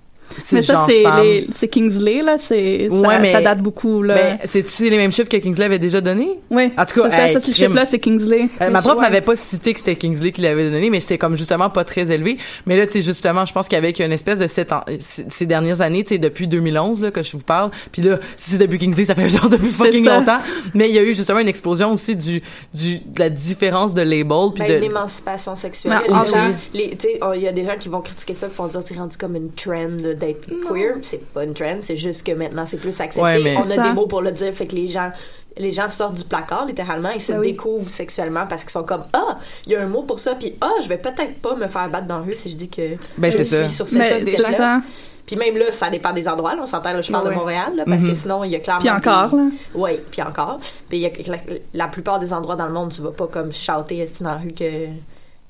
Mais ça, c'est femme. les- c'est Kingsley, là. C'est, Ouais, ça, mais- ça date beaucoup, là. Mais c'est-tu c'est les mêmes chiffres que Kingsley avait déjà donné? ouais. En tout cas, ça, hey, ça, ce chiffre-là, c'est Kingsley. Euh, ma prof je- m'avait pas cité que c'était Kingsley qui l'avait donné, mais c'était comme justement pas très élevé. Mais là, tu sais, justement, je pense qu'avec une espèce de sept ans, c- ces dernières années, tu sais, depuis 2011, là, que je vous parle, puis là, si c'est depuis Kingsley, ça fait genre depuis fucking longtemps. Mais il y a eu justement une explosion aussi du, du, de la différence de label, puis Ben, de... l'émancipation sexuelle. Ben, Il y a des aussi. gens- les- tu sais, oh, il y a des gens qui vont critiquer ça, qui vont dire c'est rendu comme une trend là, d'être queer. C'est pas une trend, c'est juste que maintenant c'est plus accepté. Ouais, mais- On a ça. des mots pour le dire, fait que les gens les gens sortent du placard littéralement ils se Ben oui. découvrent sexuellement parce qu'ils sont comme ah il y a un mot pour ça puis ah je vais peut-être pas me faire battre dans la rue si je dis que Ben, je c'est suis ça. sur cette Mais c'est là ça. puis même là ça dépend des endroits là, on s'entend là, je parle Ouais. de Montréal là, parce Mhm. que sinon il y a clairement Puis encore, des- là. oui, puis encore. Puis il y a la, la plupart des endroits dans le monde, tu vas pas comme chanter dans la rue que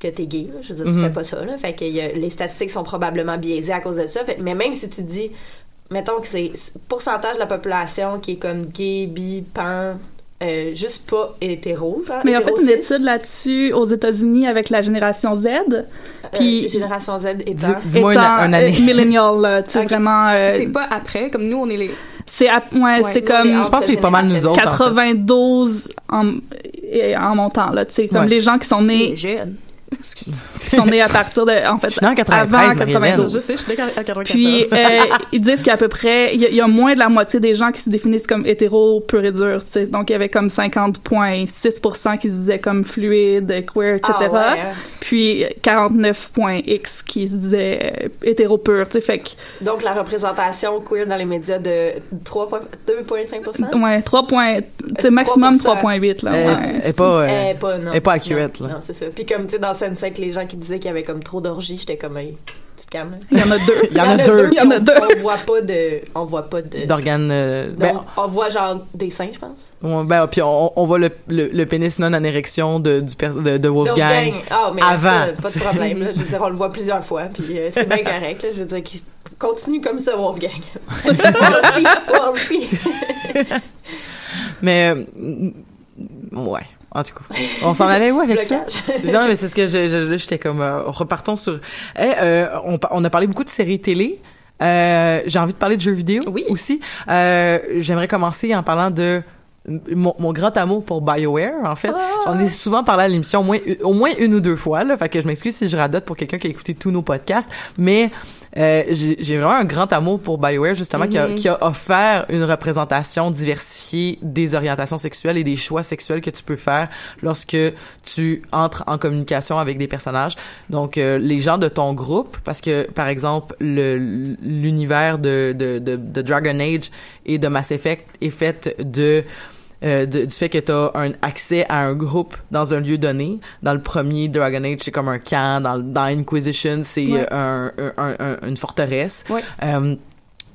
que t'es gay. Là. Je veux dire, tu Mhm. fais pas ça. Là. Fait que il y a- les statistiques sont probablement biaisées à cause de ça. Fait- mais même si tu dis, mettons que c'est pourcentage de la population qui est comme gay, bi, pan, euh, juste pas hétéro, genre. Mais il a fait une étude là-dessus aux États-Unis avec la génération Z. euh, puis- génération Z étant. Étant, une année. euh, millennial, là, tu sais, vraiment. euh, C'est pas après, comme nous, on est les. c'est ouais, Ouais, c'est comme Je pense que c'est pas mal nous autres. en fait. 92 en, en montant, là, tu sais, comme Ouais. les gens qui sont nés, les jeunes. Qui sont nés à partir de, en fait, Je suis née en 93, avant Marie-Hélène. 92. Je sais, je suis à 94. Puis euh, ils disent qu'à peu près il y, y a moins de la moitié des gens qui se définissent comme hétéro pur et dur, tu sais. Donc il y avait comme 50.6% qui se disaient comme fluide, queer, etc. Ah, ouais. Puis 49.x qui se disaient euh, hétéro pur, tu sais. Fait que Donc la représentation queer dans les médias de 3,2,5 ouais, 3 points, tu sais, maximum 3%. 3.8 là. Euh, ouais. est pas, euh, Eh, pas, non. elle est pas accurate, Non, là. Non, c'est ça. Puis comme, tu sais, dans Sensec, les gens qui disaient qu'il y avait comme trop d'orgies, j'étais comme, hey, tu te calmes. Il y en a deux. Il y en a deux. Il y en a on- deux. On voit pas de... On voit pas de... D'organes... euh, ben, on voit genre des seins, je pense. on, ben, puis on, on voit le, le, le pénis non en érection de, du pers- de, de Wolfgang. Ah, mais Avant. ça, pas de problème. Là. Je veux dire, on le voit plusieurs fois, puis euh, c'est bien correct. Là. Je veux dire, qu'il continue comme ça, Wolfgang. Wolfie, Wolfie. Mais, euh, ouais, en tout cas. On s'en allait où avec ça? Non, mais c'est ce que j'étais comme, euh, repartons sur, Eh, euh, on, on a parlé beaucoup de séries télé. Euh, j'ai envie de parler de jeux vidéo Oui. aussi. Euh, j'aimerais commencer en parlant de mon, mon grand amour pour BioWare, en fait. J'en ai souvent parlé à l'émission, au moins, au moins une ou deux fois, là. Fait que je m'excuse si je radote pour quelqu'un qui a écouté tous nos podcasts. Mais, euh, j'ai vraiment un grand amour pour BioWare, justement, qui, a, qui a offert une représentation diversifiée des orientations sexuelles et des choix sexuels que tu peux faire lorsque tu entres en communication avec des personnages. Donc, euh, les gens de ton groupe, parce que, par exemple, le l'univers de, de, de, de Dragon Age et de Mass Effect est fait de euh, de- du fait que tu as un accès à un groupe dans un lieu donné. Dans le premier Dragon Age, c'est comme un camp. Dans, dans Inquisition, c'est Ouais. euh, un, un- un- une forteresse. Ouais. Euh,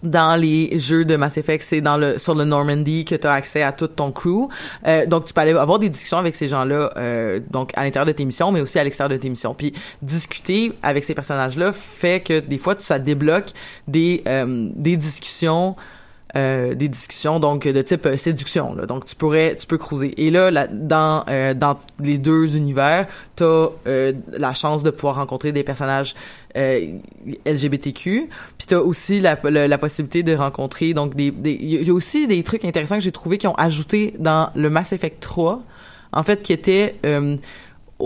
dans les jeux de Mass Effect, c'est dans le sur le Normandy que tu as accès à tout ton crew. Euh, donc tu peux aller avoir des discussions avec ces gens-là, euh, donc à l'intérieur de tes missions, mais aussi à l'extérieur de tes missions. Puis discuter avec ces personnages-là fait que des fois ça débloque des euh, des discussions. Euh, des discussions donc de type euh, séduction là. donc tu pourrais tu peux cruiser et là, là dans euh, dans les deux univers t'as euh, la chance de pouvoir rencontrer des personnages euh, LGBTQ puis t'as aussi la, la, possibilité de rencontrer donc des des- il y a aussi des trucs intéressants que j'ai trouvé qui ont ajouté dans le Mass Effect 3 en fait qui était euh,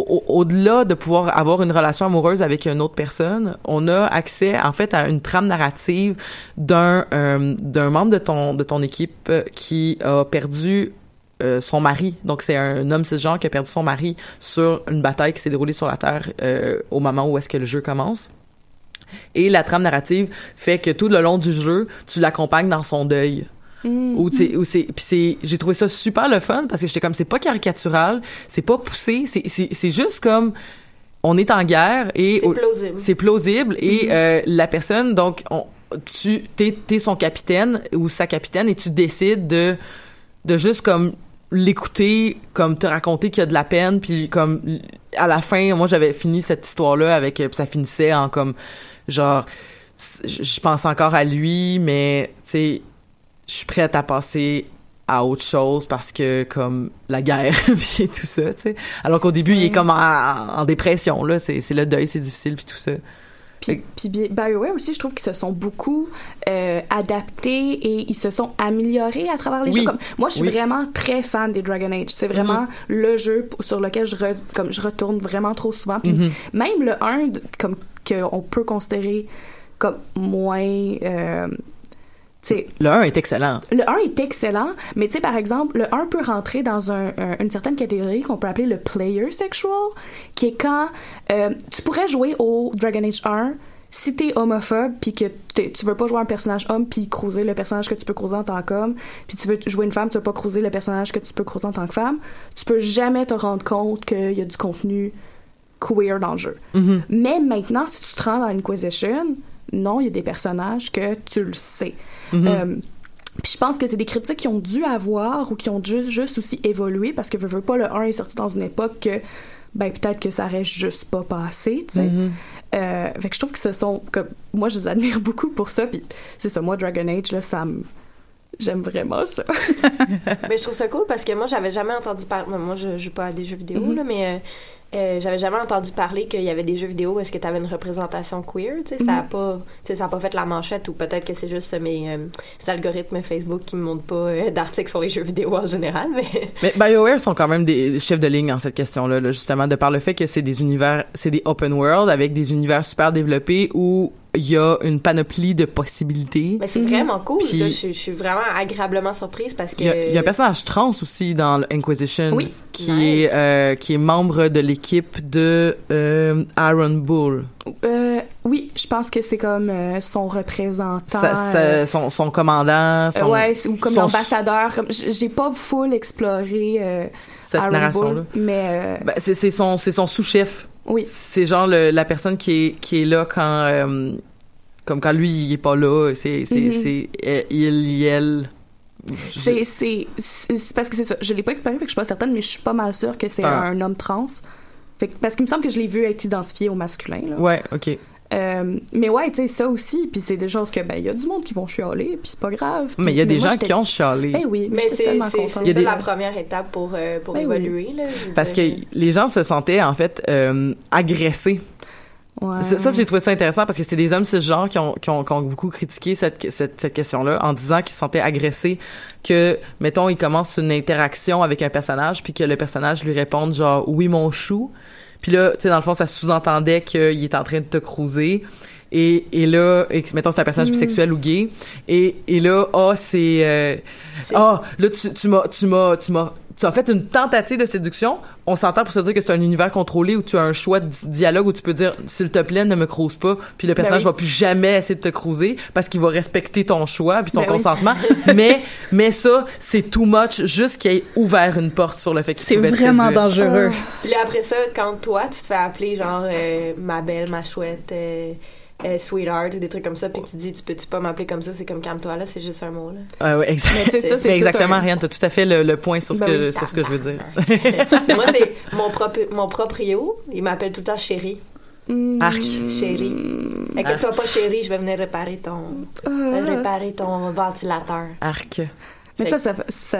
au- au-delà de pouvoir avoir une relation amoureuse avec une autre personne, on a accès en fait à une trame narrative d'un euh, membre de ton équipe euh, qui a perdu euh, son mari. Donc c'est un homme cisgenre qui a perdu son mari sur une bataille qui s'est déroulée sur la Terre au moment où est-ce que le jeu commence. Et la trame narrative fait que tout le long du jeu, tu l'accompagnes dans son deuil. Ou tu sais, ou c'est, puis c'est, j'ai trouvé ça super le fun parce que j'étais comme c'est pas caricatural, c'est pas poussé, c'est, juste comme on est en guerre et C'est au- plausible. c'est plausible et euh, la personne donc on, tu t'es, t'es son capitaine ou sa capitaine et tu décides de de juste comme l'écouter comme te raconter qu'il y a de la peine puis comme à la fin moi j'avais fini cette histoire là avec euh, ça finissait en comme genre je pense encore à lui mais tu sais je suis prête à passer à autre chose parce que comme la guerre puis tout ça tu sais alors qu'au début il est comme en, en dépression là c'est c'est le deuil c'est difficile puis tout ça Puis, puis bi- BioWare aussi, je trouve qu'ils se sont beaucoup euh, adaptés et ils se sont améliorés à travers les Oui. jeux. Comme, moi, je suis Oui. vraiment très fan des Dragon Age. C'est vraiment le jeu sur lequel je, re- comme, je retourne vraiment trop souvent. Puis Mhm. même le 1, d- comme qu'on peut considérer comme moins... euh, le 1 est excellent. Le 1 est excellent, mais tu sais, par exemple, le 1 peut rentrer dans un, un- une certaine catégorie qu'on peut appeler le player sexual, qui est quand euh, tu pourrais jouer au Dragon Age 1 si t'es homophobe puis que tu veux pas jouer un personnage homme puis cruiser le personnage que tu peux cruiser en tant qu'homme puis tu veux jouer une femme tu veux pas cruiser le personnage que tu peux cruiser en tant que femme tu peux jamais te rendre compte qu'il y a du contenu queer dans le jeu. Mhm. mais maintenant si tu te rends dans Inquisition non il y a des personnages que tu le sais Euh, puis je pense que c'est des critiques qui ont dû avoir ou qui ont juste, juste aussi évolué parce que veux, veux pas le 1 est sorti dans une époque que ben peut-être que ça aurait juste pas passé, tu sais. Mhm. Euh, fait que je trouve que ce sont comme moi je les admire beaucoup pour ça puis c'est ça moi Dragon Age là ça me j'aime vraiment ça. Ben, je trouve ça cool parce que moi, j'avais jamais entendu parler. Moi, je joue pas à des jeux vidéo, Mhm. là, mais euh, euh, j'avais jamais entendu parler qu'il y avait des jeux vidéo où est-ce que tu avais une représentation queer. Tu sais, ça a Mhm. pas, ça a pas fait la manchette ou peut-être que c'est juste mes euh, algorithmes Facebook qui me montrent pas euh, d'articles sur les jeux vidéo en général, mais Mais BioWare sont quand même des chefs de ligne dans cette question-là, là, justement, de par le fait que c'est des univers, c'est des open world avec des univers super développés où il y a une panoplie de possibilités. ben, c'est vraiment cool. Puis- là. je, je suis vraiment agréablement surprise parce que Il y, a, il y a un personnage trans aussi dans Inquisition Oui. qui Nice. est euh, qui est membre de l'équipe de euh, Aaron Bull. Euh, oui, je pense que c'est comme euh, son représentant. Euh, son, son commandant, son, ouais, ou comme l'ambassadeur. J'ai pas full exploré euh, cette Aaron narration-là. Bull, mais euh, Ben, c'est c'est son c'est son sous-chef. Oui. C'est genre le- la personne qui est qui est là quand euh, comme quand lui il est pas là, c'est c'est Mhm. c'est euh, il elle. C'est c'est c'est c'est parce que c'est ça. Je l'ai pas expérimenté, fait que je suis pas certaine, mais je suis pas mal sûre que c'est Ah. un homme trans. Fait que- parce qu'il me semble que je l'ai vu être identifié au masculin. Là. Ouais, ok. Euh, mais ouais, tu sais, ça aussi, puis c'est des choses que, ben, il y a du monde qui vont chialer, puis c'est pas grave. Mais il y a des moi, gens qui ont chialé. Ben oui, mais, mais c'est ça des- la première étape pour euh, pour Ben oui. évoluer là. Parce que les gens se sentaient en fait euh, agressés. Ouais. Ça, ça, j'ai trouvé ça intéressant parce que c'est des hommes cisgenres qui ont, qui ont, qui ont beaucoup critiqué cette, cette, cette question-là en disant qu'ils se sentaient agressés, que, mettons, ils commencent une interaction avec un personnage puis que le personnage lui réponde genre « oui, mon chou ». Puis là, tu sais, dans le fond, ça sous-entendait qu'il est en train de te cruiser. Et, et là, et, mettons, c'est un personnage bisexuel ou gay. Et, et là, ah, c'est... euh, ah, là, tu, tu m'as... Tu m'as... Tu m'as tu as fait une tentative de séduction. On s'entend pour se dire que c'est un univers contrôlé où tu as un choix de di- dialogue où tu peux dire s'il te plaît ne me crouse pas puis le personnage oui. va plus jamais essayer de te cruiser parce qu'il va respecter ton choix puis ton Ben oui. consentement mais mais ça c'est too much juste qu'il ait ouvert une porte sur le fait qu'il C'est pouvait vraiment dangereux. Puis là, après ça, quand toi, tu te fais appeler genre euh, ma belle, ma chouette, euh, euh, sweetheart ou des trucs comme ça, puis que tu dis, tu peux-tu pas m'appeler comme ça, c'est comme calme-toi, là, c'est juste un mot, là. Ah ouais, exact- Mais ça, exactement, un- Ariane, t'as tout à fait le, le point sur ce, Ben que, oui. sur ce que je veux dire. Moi, c'est mon propre, mon proprio, il m'appelle tout le temps chérie. Arc. Chérie. Inquiète-toi pas, chérie, je vais venir réparer ton, Ah. réparer ton ventilateur. Arc. Mais ça, ça, ça,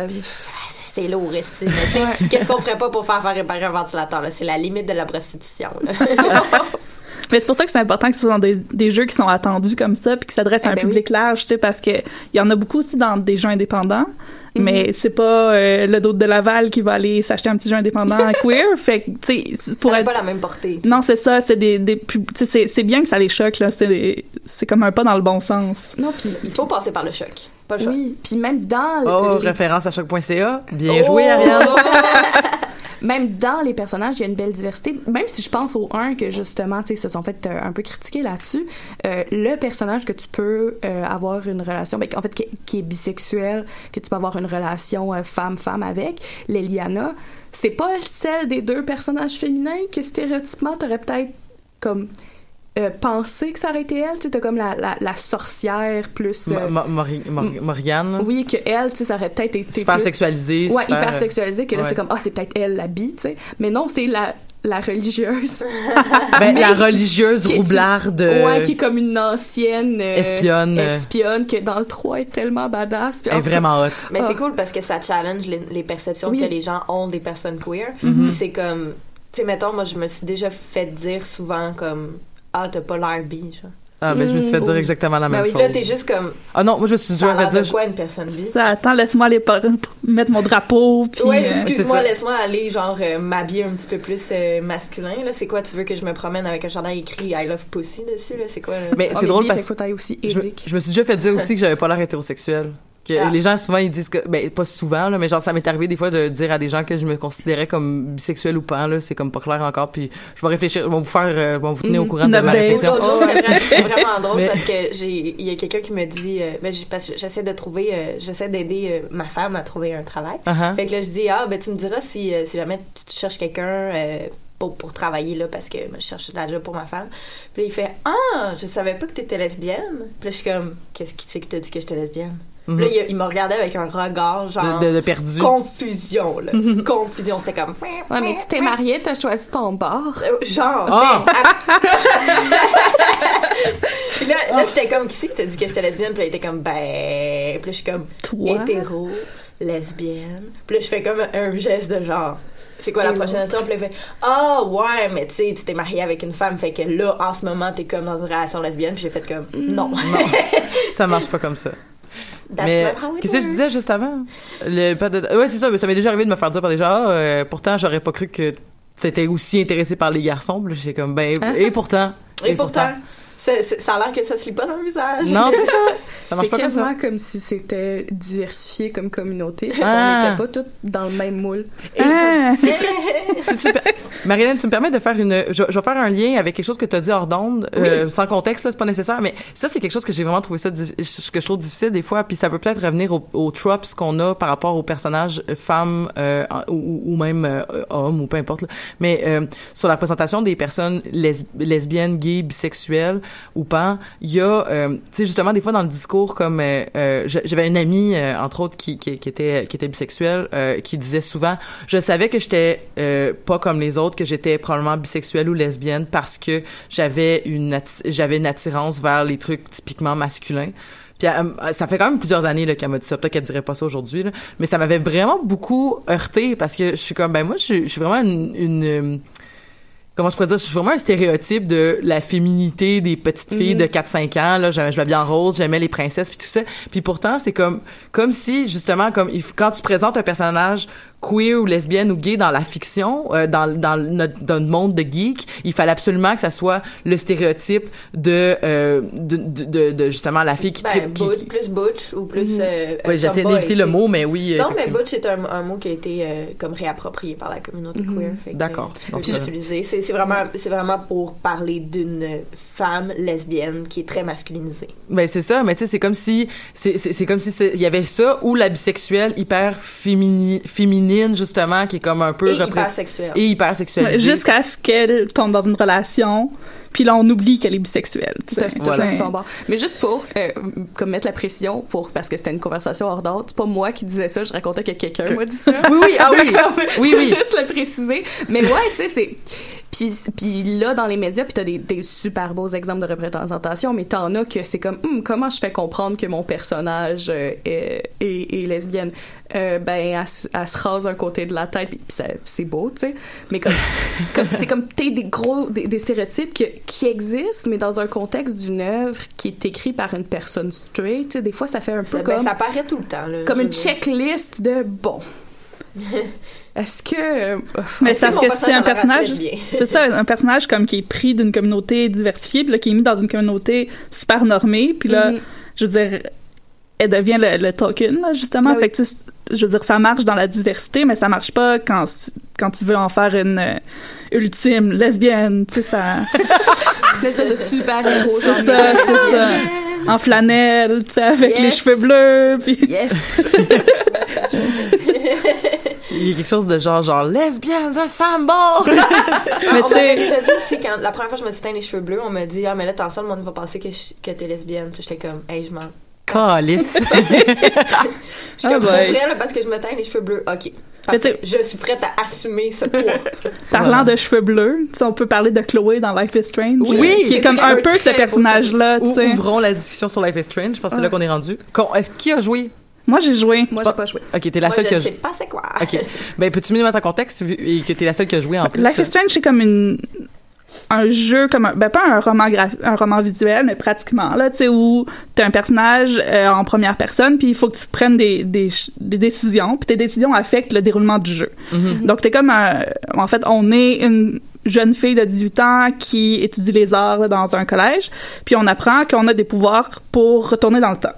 C'est lourd, esti. Mais tu sais, qu'est-ce qu'on ferait pas pour faire faire réparer un ventilateur, là? C'est la limite de la prostitution, là. Mais c'est pour ça que c'est important que ce soit dans des, des jeux qui sont attendus comme ça, puis qui s'adressent à Eh un ben public large, tu sais, parce que il y en a beaucoup aussi dans des jeux indépendants, Mhm. mais c'est pas euh, le d'autre de Laval qui va aller s'acheter un petit jeu indépendant queer, fait que, tu sais, c'est- pour Ça n'a être... pas la même portée. Non, c'est ça, c'est des, des pub- tu sais, c'est c'est bien que ça les choque, là, c'est des- c'est comme un pas dans le bon sens. non, puis, Il faut passer par le choc. Pas le choc. oui, puis même dans Oh, les- référence à choc.ca. Bien Oh! joué, Ariane. même dans les personnages, il y a une belle diversité. Même si je pense au 1 que justement, tu sais, se sont fait euh, un peu critiquer là-dessus, euh, le personnage que tu peux euh, avoir une relation, ben, en fait, qui, est bisexuel, que tu peux avoir une relation femme-femme avec, l'Eliana, c'est pas celle des deux personnages féminins que stéréotypement t'aurais peut-être comme euh, pensé que ça aurait été elle. Tu sais, t'as comme la, la, la sorcière plus. euh, Mor- Morgane. oui, que elle, tu sais, ça aurait peut-être été Super plus- sexualisée. Ouais, super- hyper sexualisé, que là, ouais. c'est comme, ah, c'est peut-être elle, la bi, tu sais. Mais non, c'est la, la religieuse. Ben, Mais- la religieuse qui roublarde. Ouais, qui est comme une ancienne. euh, Espionne. Espionne, que dans le 3 est tellement badass. Puis Elle est vraiment hot. Mais Ah. c'est cool parce que ça challenge les, les perceptions Oui. que les gens ont des personnes queer. Puis c'est comme, tu sais, mettons, moi, je me suis déjà fait dire souvent comme, ah, t'as pas l'air bi, genre. Ah, mais je me suis fait dire Mm. exactement la Ben même oui, chose. là, t'es juste comme, Ah non, moi je me suis a fait dire. quoi une personne bi? Ça, attends, laisse-moi aller par- mettre mon drapeau, puis... Ouais, euh, excuse-moi, laisse-moi aller, genre, euh, m'habiller un petit peu plus euh, masculin, là. C'est quoi, tu veux que je me promène avec un chandail écrit I love pussy dessus, là? C'est quoi, là? Mais cas, c'est drôle parce que aussi je me suis déjà fait dire aussi que j'avais pas l'air hétérosexuel. Que Ah. Les gens souvent ils disent que ben pas souvent là, mais genre ça m'est arrivé des fois de dire à des gens que je me considérais comme bisexuel ou pas là, c'est comme pas clair encore puis je vais réfléchir, je vais vous faire euh, je vais vous tenir au Mhm. courant de ma Update. réflexion. Jour, c'était vraiment, drôle Mais- parce que j'ai, il y a quelqu'un qui me dit, euh, ben, j'essaie de trouver, euh, j'essaie d'aider ma femme à trouver un travail. Uh-huh. Fait que là, je dis, ah, ben, tu me diras si, si jamais tu cherches quelqu'un pour, pour travailler là, parce que moi, je cherche de la job pour ma femme. Puis là, il fait, ah, je savais pas que t'étais lesbienne. Puis là, je suis comme, qu'est-ce qui c'est que t'as dit que j'étais lesbienne? Là, Mhm. il, il m'a regardé avec un regard, genre, de, de, de perdu. confusion, là. confusion, c'était comme, Ouais, mais tu t'es mariée, t'as choisi ton bord. euh, Genre, Ah! Puis là, là j'étais comme, qui c'est qui t'a dit que j'étais lesbienne? Puis là, il était comme, ben. Puis là, je suis comme, Toi? hétéro, lesbienne. Puis là, je fais comme un geste de genre. C'est quoi la prochaine option? Puis il fait Ah, ouais, mais tu sais, tu t'es marié avec une femme, fait que là, en ce moment, t'es comme dans une relation lesbienne. Puis j'ai fait comme Non. Ça marche pas comme ça. Mais qu'est-ce que je disais juste avant? Le ouais, c'est ça, mais ça m'est déjà arrivé de me faire dire par des gens ah, euh, pourtant j'aurais pas cru que tu étais aussi intéressé par les garçons. Puis comme ben et pourtant? Et pourtant, ça a l'air que ça se lit pas dans le visage. Non, c'est ça. Ça marche C'est pas comme ça. quasiment comme si c'était diversifié comme communauté. Ah. On n'était pas toutes dans le même moule. Ah! Si tu per- Marilyn, tu me permets de faire une. Je, je vais faire un lien avec quelque chose que tu as dit hors d'onde, euh, sans contexte, là, c'est pas nécessaire, mais ça, c'est quelque chose que j'ai vraiment trouvé ça, que je trouve difficile des fois, puis ça peut peut-être revenir aux, aux tropes qu'on a par rapport aux personnages euh, femmes euh, en- ou, ou même euh, hommes ou peu importe, là. mais euh, sur la présentation des personnes lesb- lesbiennes, gays, bisexuelles ou pas, il y a, euh, tu sais, justement, des fois dans le discours, comme euh, euh, j'a- j'avais une amie, euh, entre autres, qui, qui, qui était qui était bisexuelle, euh, qui disait souvent, je savais que j'étais pas comme les autres, que j'étais probablement bisexuelle ou lesbienne parce que j'avais une j'avais une attirance vers les trucs typiquement masculins. Puis ça fait quand même plusieurs années qu'elle m'a dit ça. Peut-être qu'elle dirait pas ça aujourd'hui, mais ça m'avait vraiment beaucoup heurté parce que je suis comme ben moi je, suis- je suis vraiment une, une, comment je pourrais dire, je suis vraiment un stéréotype de la féminité des petites filles de 4-5 ans, là, je, je m'habillais en rose, j'aimais les princesses puis tout ça. Puis pourtant, c'est comme, comme si, justement, comme, il- quand tu présentes un personnage queer ou lesbienne ou gay dans la fiction, euh, dans, dans, notre, dans le monde de geek, il fallait absolument que ça soit le stéréotype de, euh, de, de, de, de, justement la fille qui Ben, butch, qui- plus butch ou plus. euh, Oui, j'essaie d'éviter le mot, mais oui, Non, mais butch est un, un mot qui a été euh, comme réapproprié par la communauté queer. fait que, D'accord. C'est vraiment, c'est vraiment pour parler d'une femme lesbienne qui est très masculinisée. Ben c'est ça, mais tu sais c'est comme si c'est comme si il y avait ça ou la bisexuelle hyper fémini, féminine justement qui est comme un peu Et repré- hypersexuelle. et hypersexualisée. Jusqu'à ce qu'elle tombe dans une relation, puis là, on oublie qu'elle est bisexuelle. Tout à fait, Voilà. standard. Mais juste pour euh, comme mettre la pression pour parce que c'était une conversation hors d'ordre, c'est pas moi qui disais ça, je racontais que quelqu'un m'a dit ça. Oui oui, ah oui. Oui, oui. juste le préciser. Mais ouais, tu sais, c'est puis puis là dans les médias, puis t'as des, des super beaux exemples de représentation, mais t'en as que c'est comme Hum, comment je fais comprendre que mon personnage euh, est, est, est lesbienne? Euh, ben elle, se- elle se rase un côté de la tête puis puis c'est beau tu sais mais comme comme- c'est comme t'es des gros des, des stéréotypes que- qui existent mais dans un contexte d'une œuvre qui est écrite par une personne straight des fois ça fait un peu Ça, ben, comme ça paraît tout le temps. Là, comme une checklist de bon est-ce que euh, Mais Est-ce c'est parce que c'est un personnage? C'est ça, un personnage comme qui est pris d'une communauté diversifiée, puis là, qui est mis dans une communauté super normée, puis là, Mhm. je veux dire, elle devient le, le token, là, justement. Ah oui. Fait que, je veux dire, ça marche dans la diversité, mais ça marche pas quand, quand tu veux en faire une euh, ultime lesbienne, tu sais, ça. une espèce de super héros c'est ça, c'est ça. En flanelle, tu sais, avec les Yes. cheveux bleus, puis. yes Il y a quelque chose de genre genre lesbienne ça sent bon. Mais on tu sais- m'avait déjà dit, c'est quand la première fois que je me suis teint les cheveux bleus, on m'a dit, ah, mais là, attention, le monde va penser que, je- que t'es lesbienne. Puis j'étais comme, hey, je m'en. Calice. Je suis comme, vrai, là, parce que je me teins les cheveux bleus. OK. Je suis prête à assumer ce poids. Parlant Voilà. de cheveux bleus, sais, on peut parler de Chloé dans Life is Strange. Oui, qui c'est est comme un peu ce personnage-là, sais. Ouvrons la discussion sur Life is Strange. Je pense que c'est là Ah. qu'on est rendu. Est-ce qui a joué? Moi, j'ai joué. moi j'ai pas joué Ok, t'es la Moi, seule je qui a ne sais joué. pas c'est quoi. Ok. Ben peux-tu me mettre en contexte vu- et que t'es la seule qui a joué en plus. Life is Strange, c'est comme une un jeu comme un, ben pas un roman un roman visuel mais pratiquement là tu sais où t'as un personnage euh, en première personne puis il faut que tu prennes des, des décisions puis tes décisions affectent le déroulement du jeu Mhm. donc t'es comme un, en fait on est une jeune fille de 18 ans qui étudie les arts là, dans un collège puis on apprend qu'on a des pouvoirs pour retourner dans le temps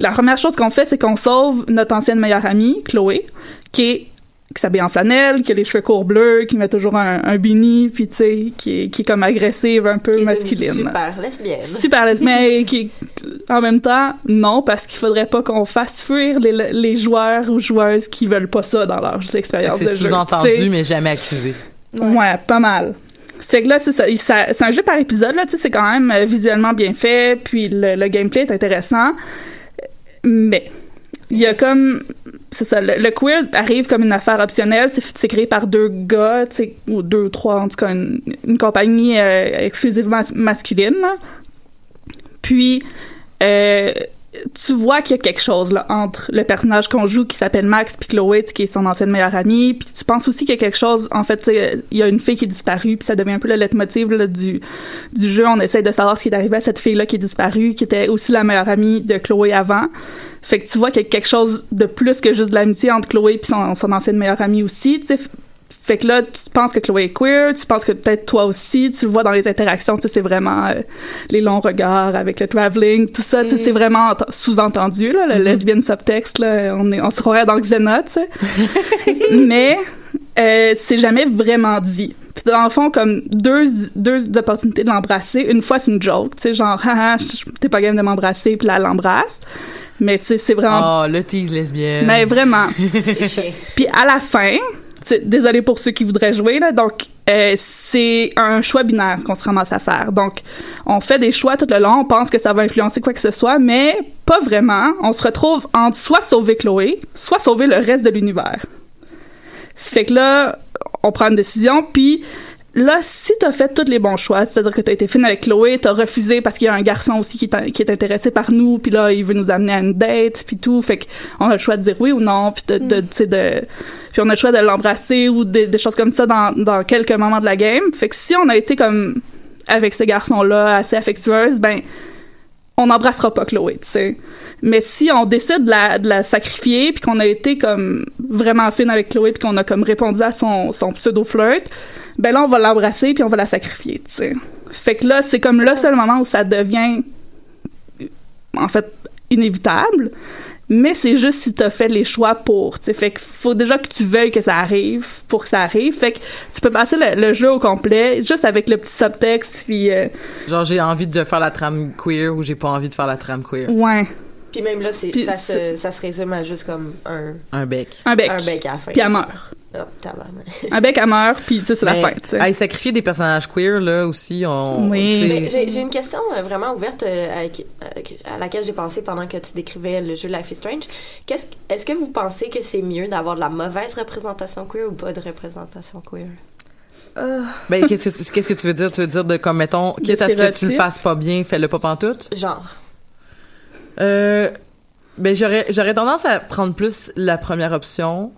la première chose qu'on fait c'est qu'on sauve notre ancienne meilleure amie Chloé qui est qui s'habille en flanelle, qui a les cheveux courts bleus, qui met toujours un, un beanie, puis tu sais, qui est, qui est comme agressive, un peu Qui est une masculine. super lesbienne. Super lesbienne, mais qui, en même temps, non, parce qu'il faudrait pas qu'on fasse fuir les, les joueurs ou joueuses qui veulent pas ça dans leur expérience de C'est jeu. sous-entendu tu sais. mais jamais accusé. Ouais. pas mal. Fait que là, c'est ça, c'est un jeu par épisode, là, tu sais, c'est quand même euh, visuellement bien fait, puis le, le gameplay est intéressant. Mais, il y a comme, c'est ça, le, queer arrive comme une affaire optionnelle, c'est, créé par deux gars, ou deux, trois, en tout cas, une, une compagnie euh, exclusivement masculine. Puis, euh, tu vois qu'il y a quelque chose là entre le personnage qu'on joue qui s'appelle Max puis Chloé qui est son ancienne meilleure amie puis tu penses aussi qu'il y a quelque chose en fait il y a une fille qui est disparue puis ça devient un peu le leitmotiv là, du du jeu. On essaie de savoir ce qui est arrivé à cette fille là qui est disparue qui était aussi la meilleure amie de Chloé avant. Fait que tu vois qu'il y a quelque chose de plus que juste de l'amitié entre Chloé puis son, son ancienne meilleure amie aussi tu sais fait que là, tu penses que Chloé est queer, tu penses que peut-être toi aussi, tu le vois dans les interactions, tu sais, c'est vraiment euh, les longs regards avec le traveling, tout ça, tu sais, c'est vraiment ent- sous-entendu, là, le lesbian subtexte, là, on, est, on se croirait dans Xena, tu sais. Mais euh, c'est jamais vraiment dit. Puis dans le fond, comme deux, deux opportunités de l'embrasser, une fois c'est une joke, tu sais, genre, je- t'es pas game de m'embrasser, puis là, elle l'embrasse. Mais tu sais, c'est vraiment... Oh, le tease lesbienne. Mais vraiment. Puis à la fin, désolé pour ceux qui voudraient jouer là, donc euh, c'est un choix binaire qu'on se ramasse à faire. Donc on fait des choix tout le long, on pense que ça va influencer quoi que ce soit, mais pas vraiment. On se retrouve entre soit sauver Chloé, soit sauver le reste de l'univers. Fait que là, on prend une décision, puis là, si t'as fait tous les bons choix, c'est-à-dire que t'as été fine avec Chloé, t'as refusé parce qu'il y a un garçon aussi qui est, qui est intéressé par nous, puis là, il veut nous amener à une date, puis tout, fait qu'on a le choix de dire oui ou non, puis de, de, sais, de, puis on a le choix de l'embrasser ou des, des choses comme ça dans, dans quelques moments de la game. Fait que si on a été comme avec ce garçon-là assez affectueuse, ben on n'embrassera pas Chloé, tu sais. Mais si on décide de la, de la sacrifier, puis qu'on a été comme vraiment fine avec Chloé, puis qu'on a comme répondu à son, son pseudo flirt, ben là on va l'embrasser puis on va la sacrifier, tu sais. Fait que là c'est comme le seul moment où ça devient en fait inévitable. Mais c'est juste si t'as fait les choix pour. T'sais. Fait qu'il faut déjà que tu veuilles que ça arrive pour que ça arrive. Fait que tu peux passer le, le jeu au complet juste avec le petit subtexte puis euh, Genre, j'ai envie de faire la trame queer ou j'ai pas envie de faire la trame queer. ouais, Puis même là, c'est, Puis ça, c'est- se, ça se résume à juste comme un, Un bec. un bec. un bec à la fin. Puis elle meurt. Oh, tabarnak. Un bec, meurt, puis ça, c'est la tu sais. hey, sacrifier des personnages queer, là, aussi, on... Oui. tu sais, j'ai, une question euh, vraiment ouverte euh, avec- avec- à laquelle j'ai pensé pendant que tu décrivais le jeu Life is Strange. Est-ce que vous pensez que c'est mieux d'avoir de la mauvaise représentation queer ou pas de représentation queer? Ben, qu'est-ce que, tu- qu'est-ce que tu veux dire? Tu veux dire de, comme, mettons, quitte à ce que tu le fasses pas bien, fais-le pas pantoute? Genre. Euh, ben, j'aurais, j'aurais tendance à prendre plus la première option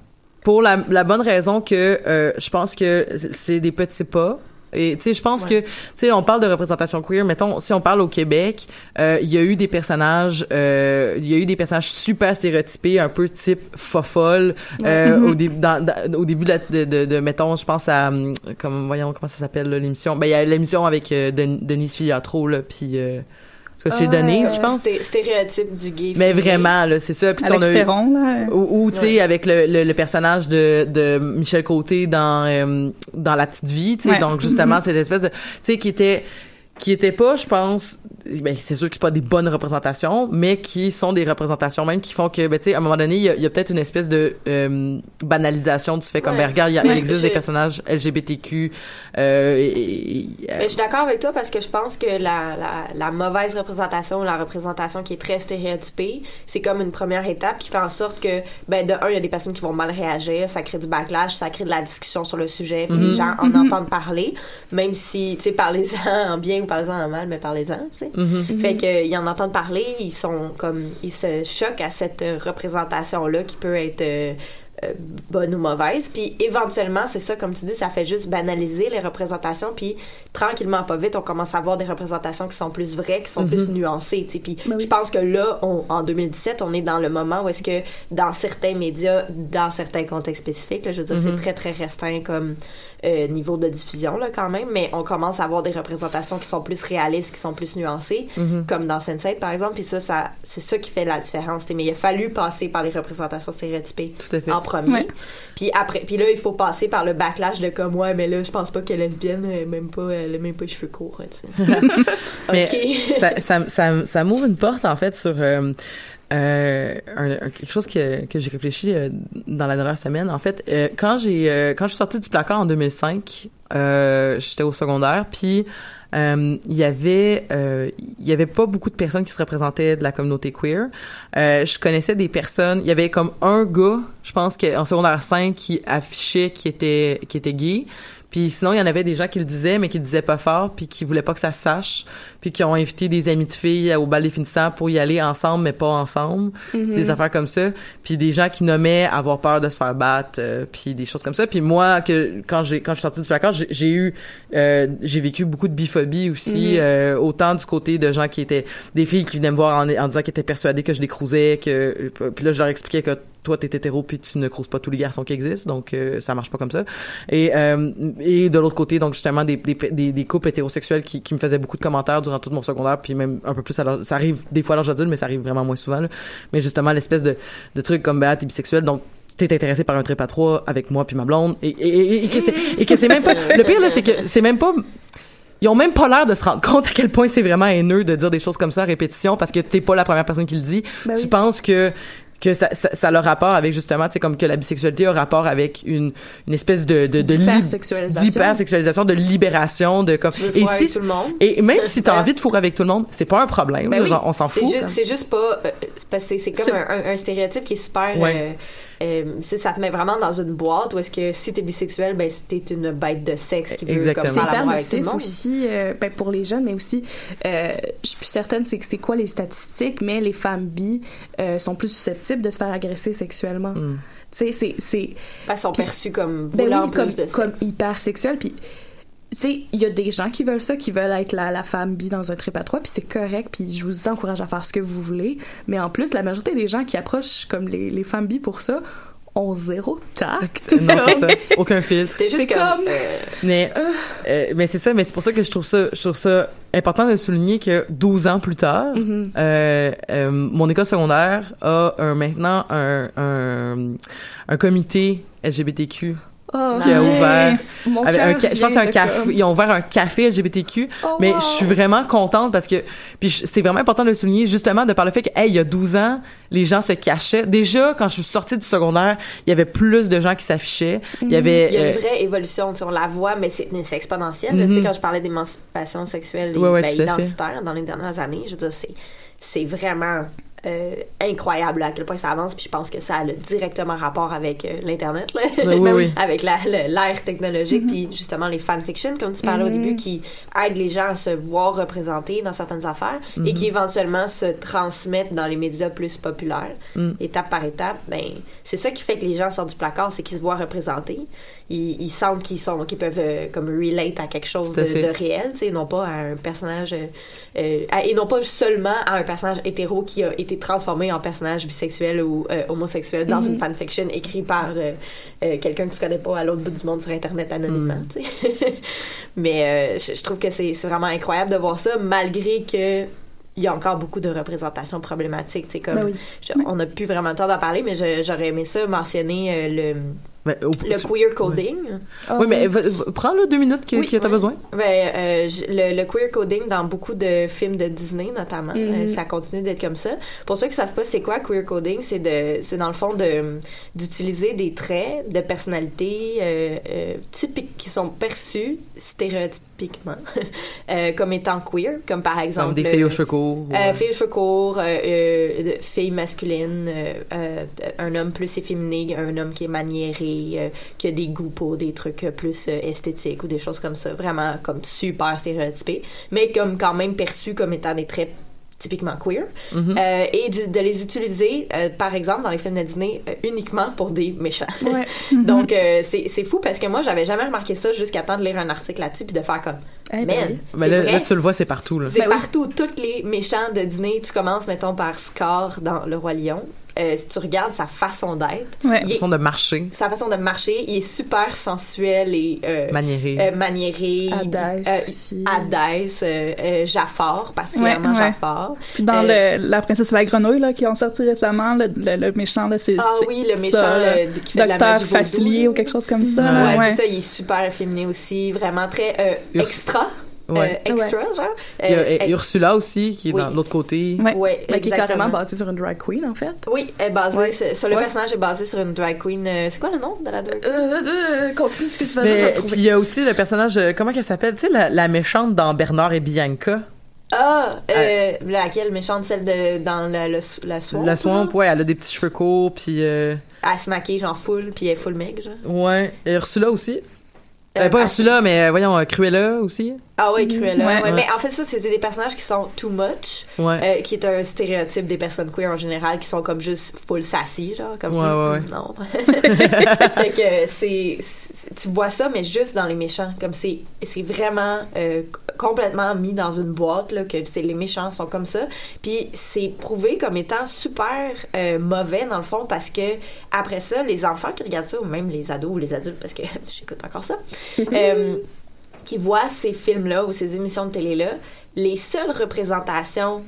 pour la, la bonne raison que euh, je pense que c'est des petits pas. Et tu sais, je pense que tu sais, on parle de représentation queer. Mettons, si on parle au Québec, euh, il y a eu des personnages, euh, il y a eu des personnages super stéréotypés, un peu type fofolle euh, au début, dans, dans- au début de, la- de, de, de, mettons, je pense à, hum, comme voyons comment ça s'appelle l'émission? Ben il y a l'émission avec euh, Den- Denise Filiatro là, puis cas, c'est Denise, je pense. Sté- Stéréotype du gay. Mais vraiment, là, c'est ça. Puis on a eu- Perron, là. ou, ou, tu sais avec le, le, le personnage de, de Michel Côté dans euh, dans la petite vie tu sais Ouais. donc justement cette espèce de tu sais qui était qui était pas je pense ben c'est sûr que c'est pas des bonnes représentations mais qui sont des représentations même qui font que ben tu sais à un moment donné il y a, peut-être une espèce de euh, banalisation du fait comme Ouais. ben regarde il, Mais existe des personnages LGBTQ euh, et- et- Mais je suis d'accord avec toi parce que je pense que la, la, la mauvaise représentation, la représentation qui est très stéréotypée, c'est comme une première étape qui fait en sorte que, ben, de un, il y a des personnes qui vont mal réagir, ça crée du backlash, ça crée de la discussion sur le sujet, puis les gens en entendent parler, même si, tu sais, parlez-en en bien ou parlez-en en mal, mais parlez-en, tu sais. Mhm. Fait que, ils en entendent parler, ils sont comme, ils se choquent à cette euh, représentation-là qui peut être euh, euh, bonne ou mauvaise. Puis éventuellement, c'est ça, comme tu dis, ça fait juste banaliser les représentations. Puis tranquillement, pas vite, on commence à avoir des représentations qui sont plus vraies, qui sont plus nuancées. tu sais. Puis je pense que là, on- en 2017, on est dans le moment où est-ce que dans certains médias, dans certains contextes spécifiques, là, je veux dire, c'est très très restreint comme euh, niveau de diffusion là quand même, mais on commence à avoir des représentations qui sont plus réalistes, qui sont plus nuancées, comme dans Sense8 par exemple. Puis ça, ça c'est ça qui fait la différence. tu sais. Mais il a fallu passer par les représentations stéréotypées Tout à fait. en premier. Ouais. Puis après, puis là, il faut passer par le backlash de comme ouais, mais là, je pense pas qu'elle est lesbienne, elle a même pas, elle a même pas les cheveux courts, hein, tu sais. Mais Ok. ça, ça, ça, ça m'ouvre une porte, en fait, sur euh, euh, un- quelque chose que, que j'ai réfléchi euh, dans la dernière semaine. En fait, euh, quand j'ai euh, quand je suis sortie du placard en 2005, euh, j'étais au secondaire, puis il y avait il y avait pas beaucoup de personnes qui se représentaient de la communauté queer. Je connaissais des personnes, il y avait comme un gars, je pense qu'en secondaire 5 qui affichait qui était qui était gay. Puis sinon, il y en avait des gens qui le disaient, mais qui le disaient pas fort, puis qui voulaient pas que ça se sache, puis qui ont invité des amis de filles au bal des finissants pour y aller ensemble, mais pas ensemble, des affaires comme ça. Puis des gens qui nommaient avoir peur de se faire battre, euh, puis des choses comme ça. Puis moi, que quand j'ai quand je suis sortie du placard, j'ai eu, euh, j'ai vécu beaucoup de biphobie aussi, euh, autant du côté de gens qui étaient des filles qui venaient me voir en, en disant qu'elles étaient persuadées que je les cruisais, que puis là je leur expliquais que toi t'es hétéro puis tu ne cruises pas tous les garçons qui existent donc euh, ça marche pas comme ça et euh, et de l'autre côté donc justement des, des, des, des couples hétérosexuels qui, qui me faisaient beaucoup de commentaires durant tout mon secondaire puis même un peu plus à l'âge- ça arrive des fois à l'âge adulte mais ça arrive vraiment moins souvent là. mais justement l'espèce de, de truc comme bah t'es bisexuel donc t'es intéressé par un trip à trois avec moi puis ma blonde et, et, et, et que c'est et que c'est même pas le pire là c'est que c'est même pas ils ont même pas l'air de se rendre compte à quel point c'est vraiment haineux de dire des choses comme ça à répétition parce que t'es pas la première personne qui le dit. Ben tu oui. penses que que ça, ça, ça a le rapport avec justement, tu sais, comme que la bisexualité a rapport avec une, une espèce de, de, de D'hypersexualisation. de libération, de comme, Tu veux et si, tout le monde? et même si t'as envie de fourrer avec tout le monde, c'est pas un problème, Ben oui. on s'en fout. juste, c'est juste pas. euh, c'est parce que c'est comme un- un stéréotype qui est super. Ouais. euh, euh, ça te met vraiment dans une boîte où est-ce que si t'es bisexuel, ben t'es une bête de sexe qui veut Exactement. comme C'est faire avec tout le nocif monde. aussi, euh, ben, pour les jeunes, mais aussi, euh, je suis plus certaine, c'est que c'est quoi les statistiques, mais les femmes bi euh, sont plus susceptibles de se faire agresser sexuellement. Mm. Tu sais, c'est, c'est, Parce qu'ils sont perçus comme ben voulant oui, plus comme, de sexe. comme hyper sexuel, puis sais, il y a des gens qui veulent ça, qui veulent être la, la femme bi dans un trip à trois, puis c'est correct, puis je vous encourage à faire ce que vous voulez. Mais en plus, la majorité des gens qui approchent comme les, les femmes bi pour ça ont zéro tact. non, c'est ça. Aucun filtre. C'était juste C'est comme. comme- euh, Mais, euh, mais c'est ça, mais c'est pour ça que je trouve ça, je trouve ça important de souligner que 12 ans plus tard, Mhm. euh, euh, mon école secondaire a un, maintenant un, un, un comité LGBTQ Oh, qui a ouvert Mon avec un je pense un café comme- ils ont ouvert un café LGBTQ Oh, mais wow. je suis vraiment contente parce que puis c'est vraiment important de le souligner justement de par le fait que hey, il y a 12 ans les gens se cachaient. Déjà quand je suis sortie du secondaire il y avait plus de gens qui s'affichaient. Il y avait Il y a euh, une vraie évolution, tu sais, on la voit, mais c'est c'est exponentiel. Tu sais, quand je parlais d'émancipation sexuelle et Ouais, ouais, ben, identitaire dans les dernières années, je veux dire, c'est- c'est vraiment euh, incroyable là, à quel point ça avance. Puis je pense que ça a directement rapport avec euh, l'Internet, là. Oui, oui, oui. avec la- l'ère technologique, puis justement les fanfictions, comme tu parlais au début, qui aident les gens à se voir représentés dans certaines affaires et qui éventuellement se transmettent dans les médias plus populaires, étape par étape. Ben, c'est ça qui fait que les gens sortent du placard, c'est qu'ils se voient représentés. Ils, ils sentent qu'ils sont, qu'ils peuvent euh, comme relate à quelque chose de, de réel, tu sais, non pas à un personnage euh, euh, et non pas seulement à un personnage hétéro qui a été transformé en personnage bisexuel ou euh, homosexuel dans une fanfiction écrit par euh, euh, quelqu'un que tu connais pas à l'autre bout du monde sur internet anonymement. sais. Mais je, je trouve que c'est vraiment incroyable de voir ça malgré que il y a encore beaucoup de représentations problématiques. Comme, Ben oui. je- on n'a plus vraiment le temps d'en parler, mais j'aurais aimé ça mentionner le, ben, au- le tu- queer coding. Oh, oui mais va- va- prends là deux minutes que, Oui, que t'as oui. besoin Ben, euh, le, le queer coding dans beaucoup de films de Disney notamment, euh, ça continue d'être comme ça. Pour ceux qui savent pas c'est quoi queer coding, c'est de c'est dans le fond de d'utiliser des traits de personnalité euh, euh, typiques qui sont perçus stéréotypiquement euh, comme étant queer, comme par exemple Comme des le- filles aux cheveux courts euh, ou- filles aux cheveux courts, euh, euh, filles masculines, euh, euh, un homme plus efféminé, un homme qui est maniéré, euh, qui a des goûts pour des trucs euh, plus euh, esthétiques ou des choses comme ça, vraiment comme super stéréotypés, mais comme quand même perçus comme étant des traits typiquement queer, Mhm. Euh, et de les utiliser, euh, par exemple, dans les films de Disney, euh, uniquement pour des méchants. Ouais. Donc, euh, c'est c'est fou parce que moi, j'avais jamais remarqué ça jusqu'à temps de lire un article là-dessus puis de faire comme, Eh ben man, oui. mais là, vrai. là, tu le vois c'est partout là C'est Ben oui. partout. Tous les méchants de Disney, tu commences, mettons, par Scar dans Le Roi Lion. Euh, si tu regardes sa façon d'être, Ouais. est- façon de marcher sa façon de marcher, il est super sensuel et euh, maniéré euh, maniéré. Hadès euh, euh, Jafar, particulièrement Ouais, ouais. Jafar. Puis dans Euh, le, La princesse et la grenouille, là, qui ont sorti récemment, le, le, le méchant, là, c'est. Ah oui, le méchant ça, le- qui fait de la Docteur magie Facilier ou quelque chose comme ça. Ouais, là, ouais. c'est ça, il est super efféminé aussi, vraiment très euh, extra. Ouais. euh, extra, genre. il y a Euh, euh, Ursula aussi qui est oui. dans l'autre côté Ouais. ouais, Ben, qui est carrément exactement. basé sur une drag queen, en fait. Oui, elle est basée Ouais. sur, sur le Ouais. personnage est basé sur une drag queen. euh, c'est quoi le nom de la drag queen? Euh, euh, continue ce que tu vas dire, puis il y a aussi le personnage comment qu'elle s'appelle? Tu sais la, la méchante dans Bernard et Bianca Ah, euh, laquelle méchante, celle de dans la, le, la swamp. la swamp ouais elle a des petits cheveux courts puis euh, Elle se maquille genre full, puis elle est full meg, genre. ouais et Ursula aussi Euh, Euh, pas Ursula mais euh, voyons euh, Cruella aussi Ah oui, Cruella. Ouais. ouais. Ouais. Mais en fait, ça, c'est des personnages qui sont too much, ouais euh, qui est un stéréotype des personnes queer en général, qui sont comme juste full sassy, genre. Comme, Ouais, ouais, ouais. Non. fait que c'est, Tu vois ça, mais juste dans les méchants. Comme c'est, c'est vraiment euh, complètement mis dans une boîte, là, que c'est, les méchants sont comme ça. Puis c'est prouvé comme étant super euh, mauvais, dans le fond, parce que après ça, les enfants qui regardent ça, ou même les ados ou les adultes, parce que j'écoute encore ça, euh, qui voient ces films-là ou ces émissions de télé-là, les seules représentations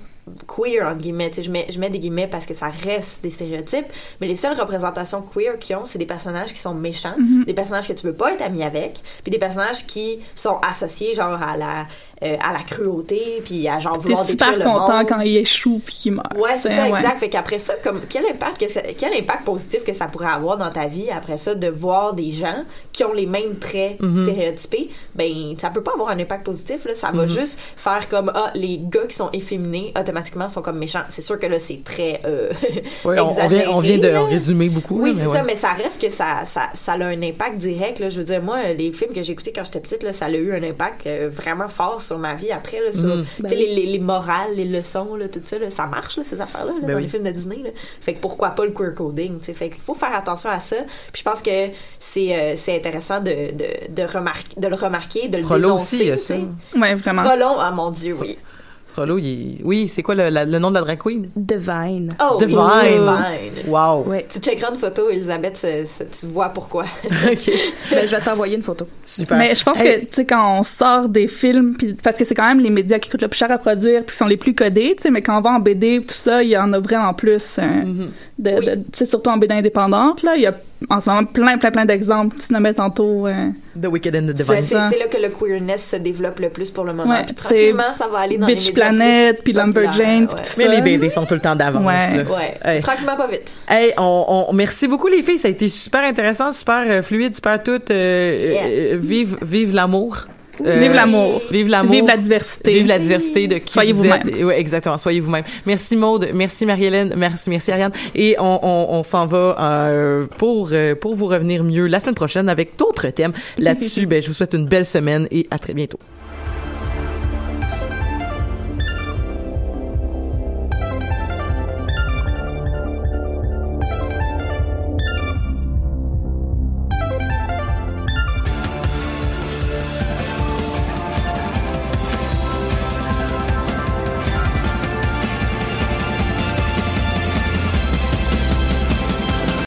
queer, entre guillemets, je mets, je mets des guillemets parce que ça reste des stéréotypes, mais les seules représentations queer qu'ils ont, c'est des personnages qui sont méchants, des personnages que tu veux pas être ami avec, puis des personnages qui sont associés genre à la, euh, à la cruauté, puis à genre vouloir super détruire le content quand il échoue puis qu'il meurt. Ouais, c'est ça, ouais. exact. Fait qu'après ça, comme, quel impact, que ça- quel impact positif que ça pourrait avoir dans ta vie après ça de voir des gens qui ont les mêmes traits Mhm. stéréotypés? Ben, ça peut pas avoir un impact positif, là. Ça va juste faire comme, ah, les gars qui sont efféminés, automatiquement, sont comme méchants. C'est sûr que là, c'est très, euh, Ouais, on, on vient, exagéré, on vient de résumer beaucoup Oui, c'est mais ça, mais ça reste que ça, ça, ça a un impact direct. Là. Je veux dire, moi, les films que j'ai écoutés quand j'étais petite, là, ça a eu un impact euh, vraiment fort sur ma vie après. Là, sur, tu Ben sais, oui. les, les, les morales, les leçons, là, tout ça, là, ça marche, là, ces affaires-là, là, Ben dans oui. les films de Disney. Là. Fait que pourquoi pas le queer coding? tu sais. Fait qu'il faut faire attention à ça. Puis je pense que c'est euh, c'est intéressant de, de, de, remarquer, de le remarquer, de le Frollo dénoncer. aussi, il y a tu sais. ça. Ouais, vraiment. Frollo, ah mon Dieu, oui. Il oui, c'est quoi le, la- le nom de la drag queen? Divine. Oh, Divine. Divine. Wow. Ouais. Tu checkeras une photo, Elisabeth, c'est- c'est- tu vois pourquoi. OK. Ben, je vais t'envoyer une photo. Super. Mais je pense Hey, que, tu sais, quand on sort des films, puis parce que c'est quand même les médias qui coûtent le plus cher à produire, puis qui sont les plus codés, tu sais, mais quand on va en BD, tout ça, il y en a vraiment plus. euh, Mm-hmm. De, Oui. surtout en BD indépendante, là, il y a en ce moment plein, plein, plein d'exemples. Tu nommais tantôt. euh, The Wicked and the C'est Divine. ça. c'est là que le queerness se développe le plus pour le moment. Ouais, Puis c'est tranquillement, ça va aller dans Bitch les Planet, puis Lumberjanes, ouais. tout Mais ça. les BD sont tout le temps d'avance. Ouais. Ouais, Hey. tranquillement pas vite. Hey, on, on- merci beaucoup les filles, ça a été super intéressant, super euh, fluide, super tout. euh, Yeah. euh, vive, vive l'amour. Euh, Vive l'amour. Vive l'amour. Vive la diversité. Vive la diversité de qui Soyez vous vous-même. êtes. Ouais, exactement. Soyez vous-même. Merci Maude, merci Marie-Hélène, merci, merci Ariane. Et on, on, on s'en va euh, pour euh, pour vous revenir mieux la semaine prochaine avec d'autres thèmes. Là-dessus, ben je vous souhaite une belle semaine et à très bientôt.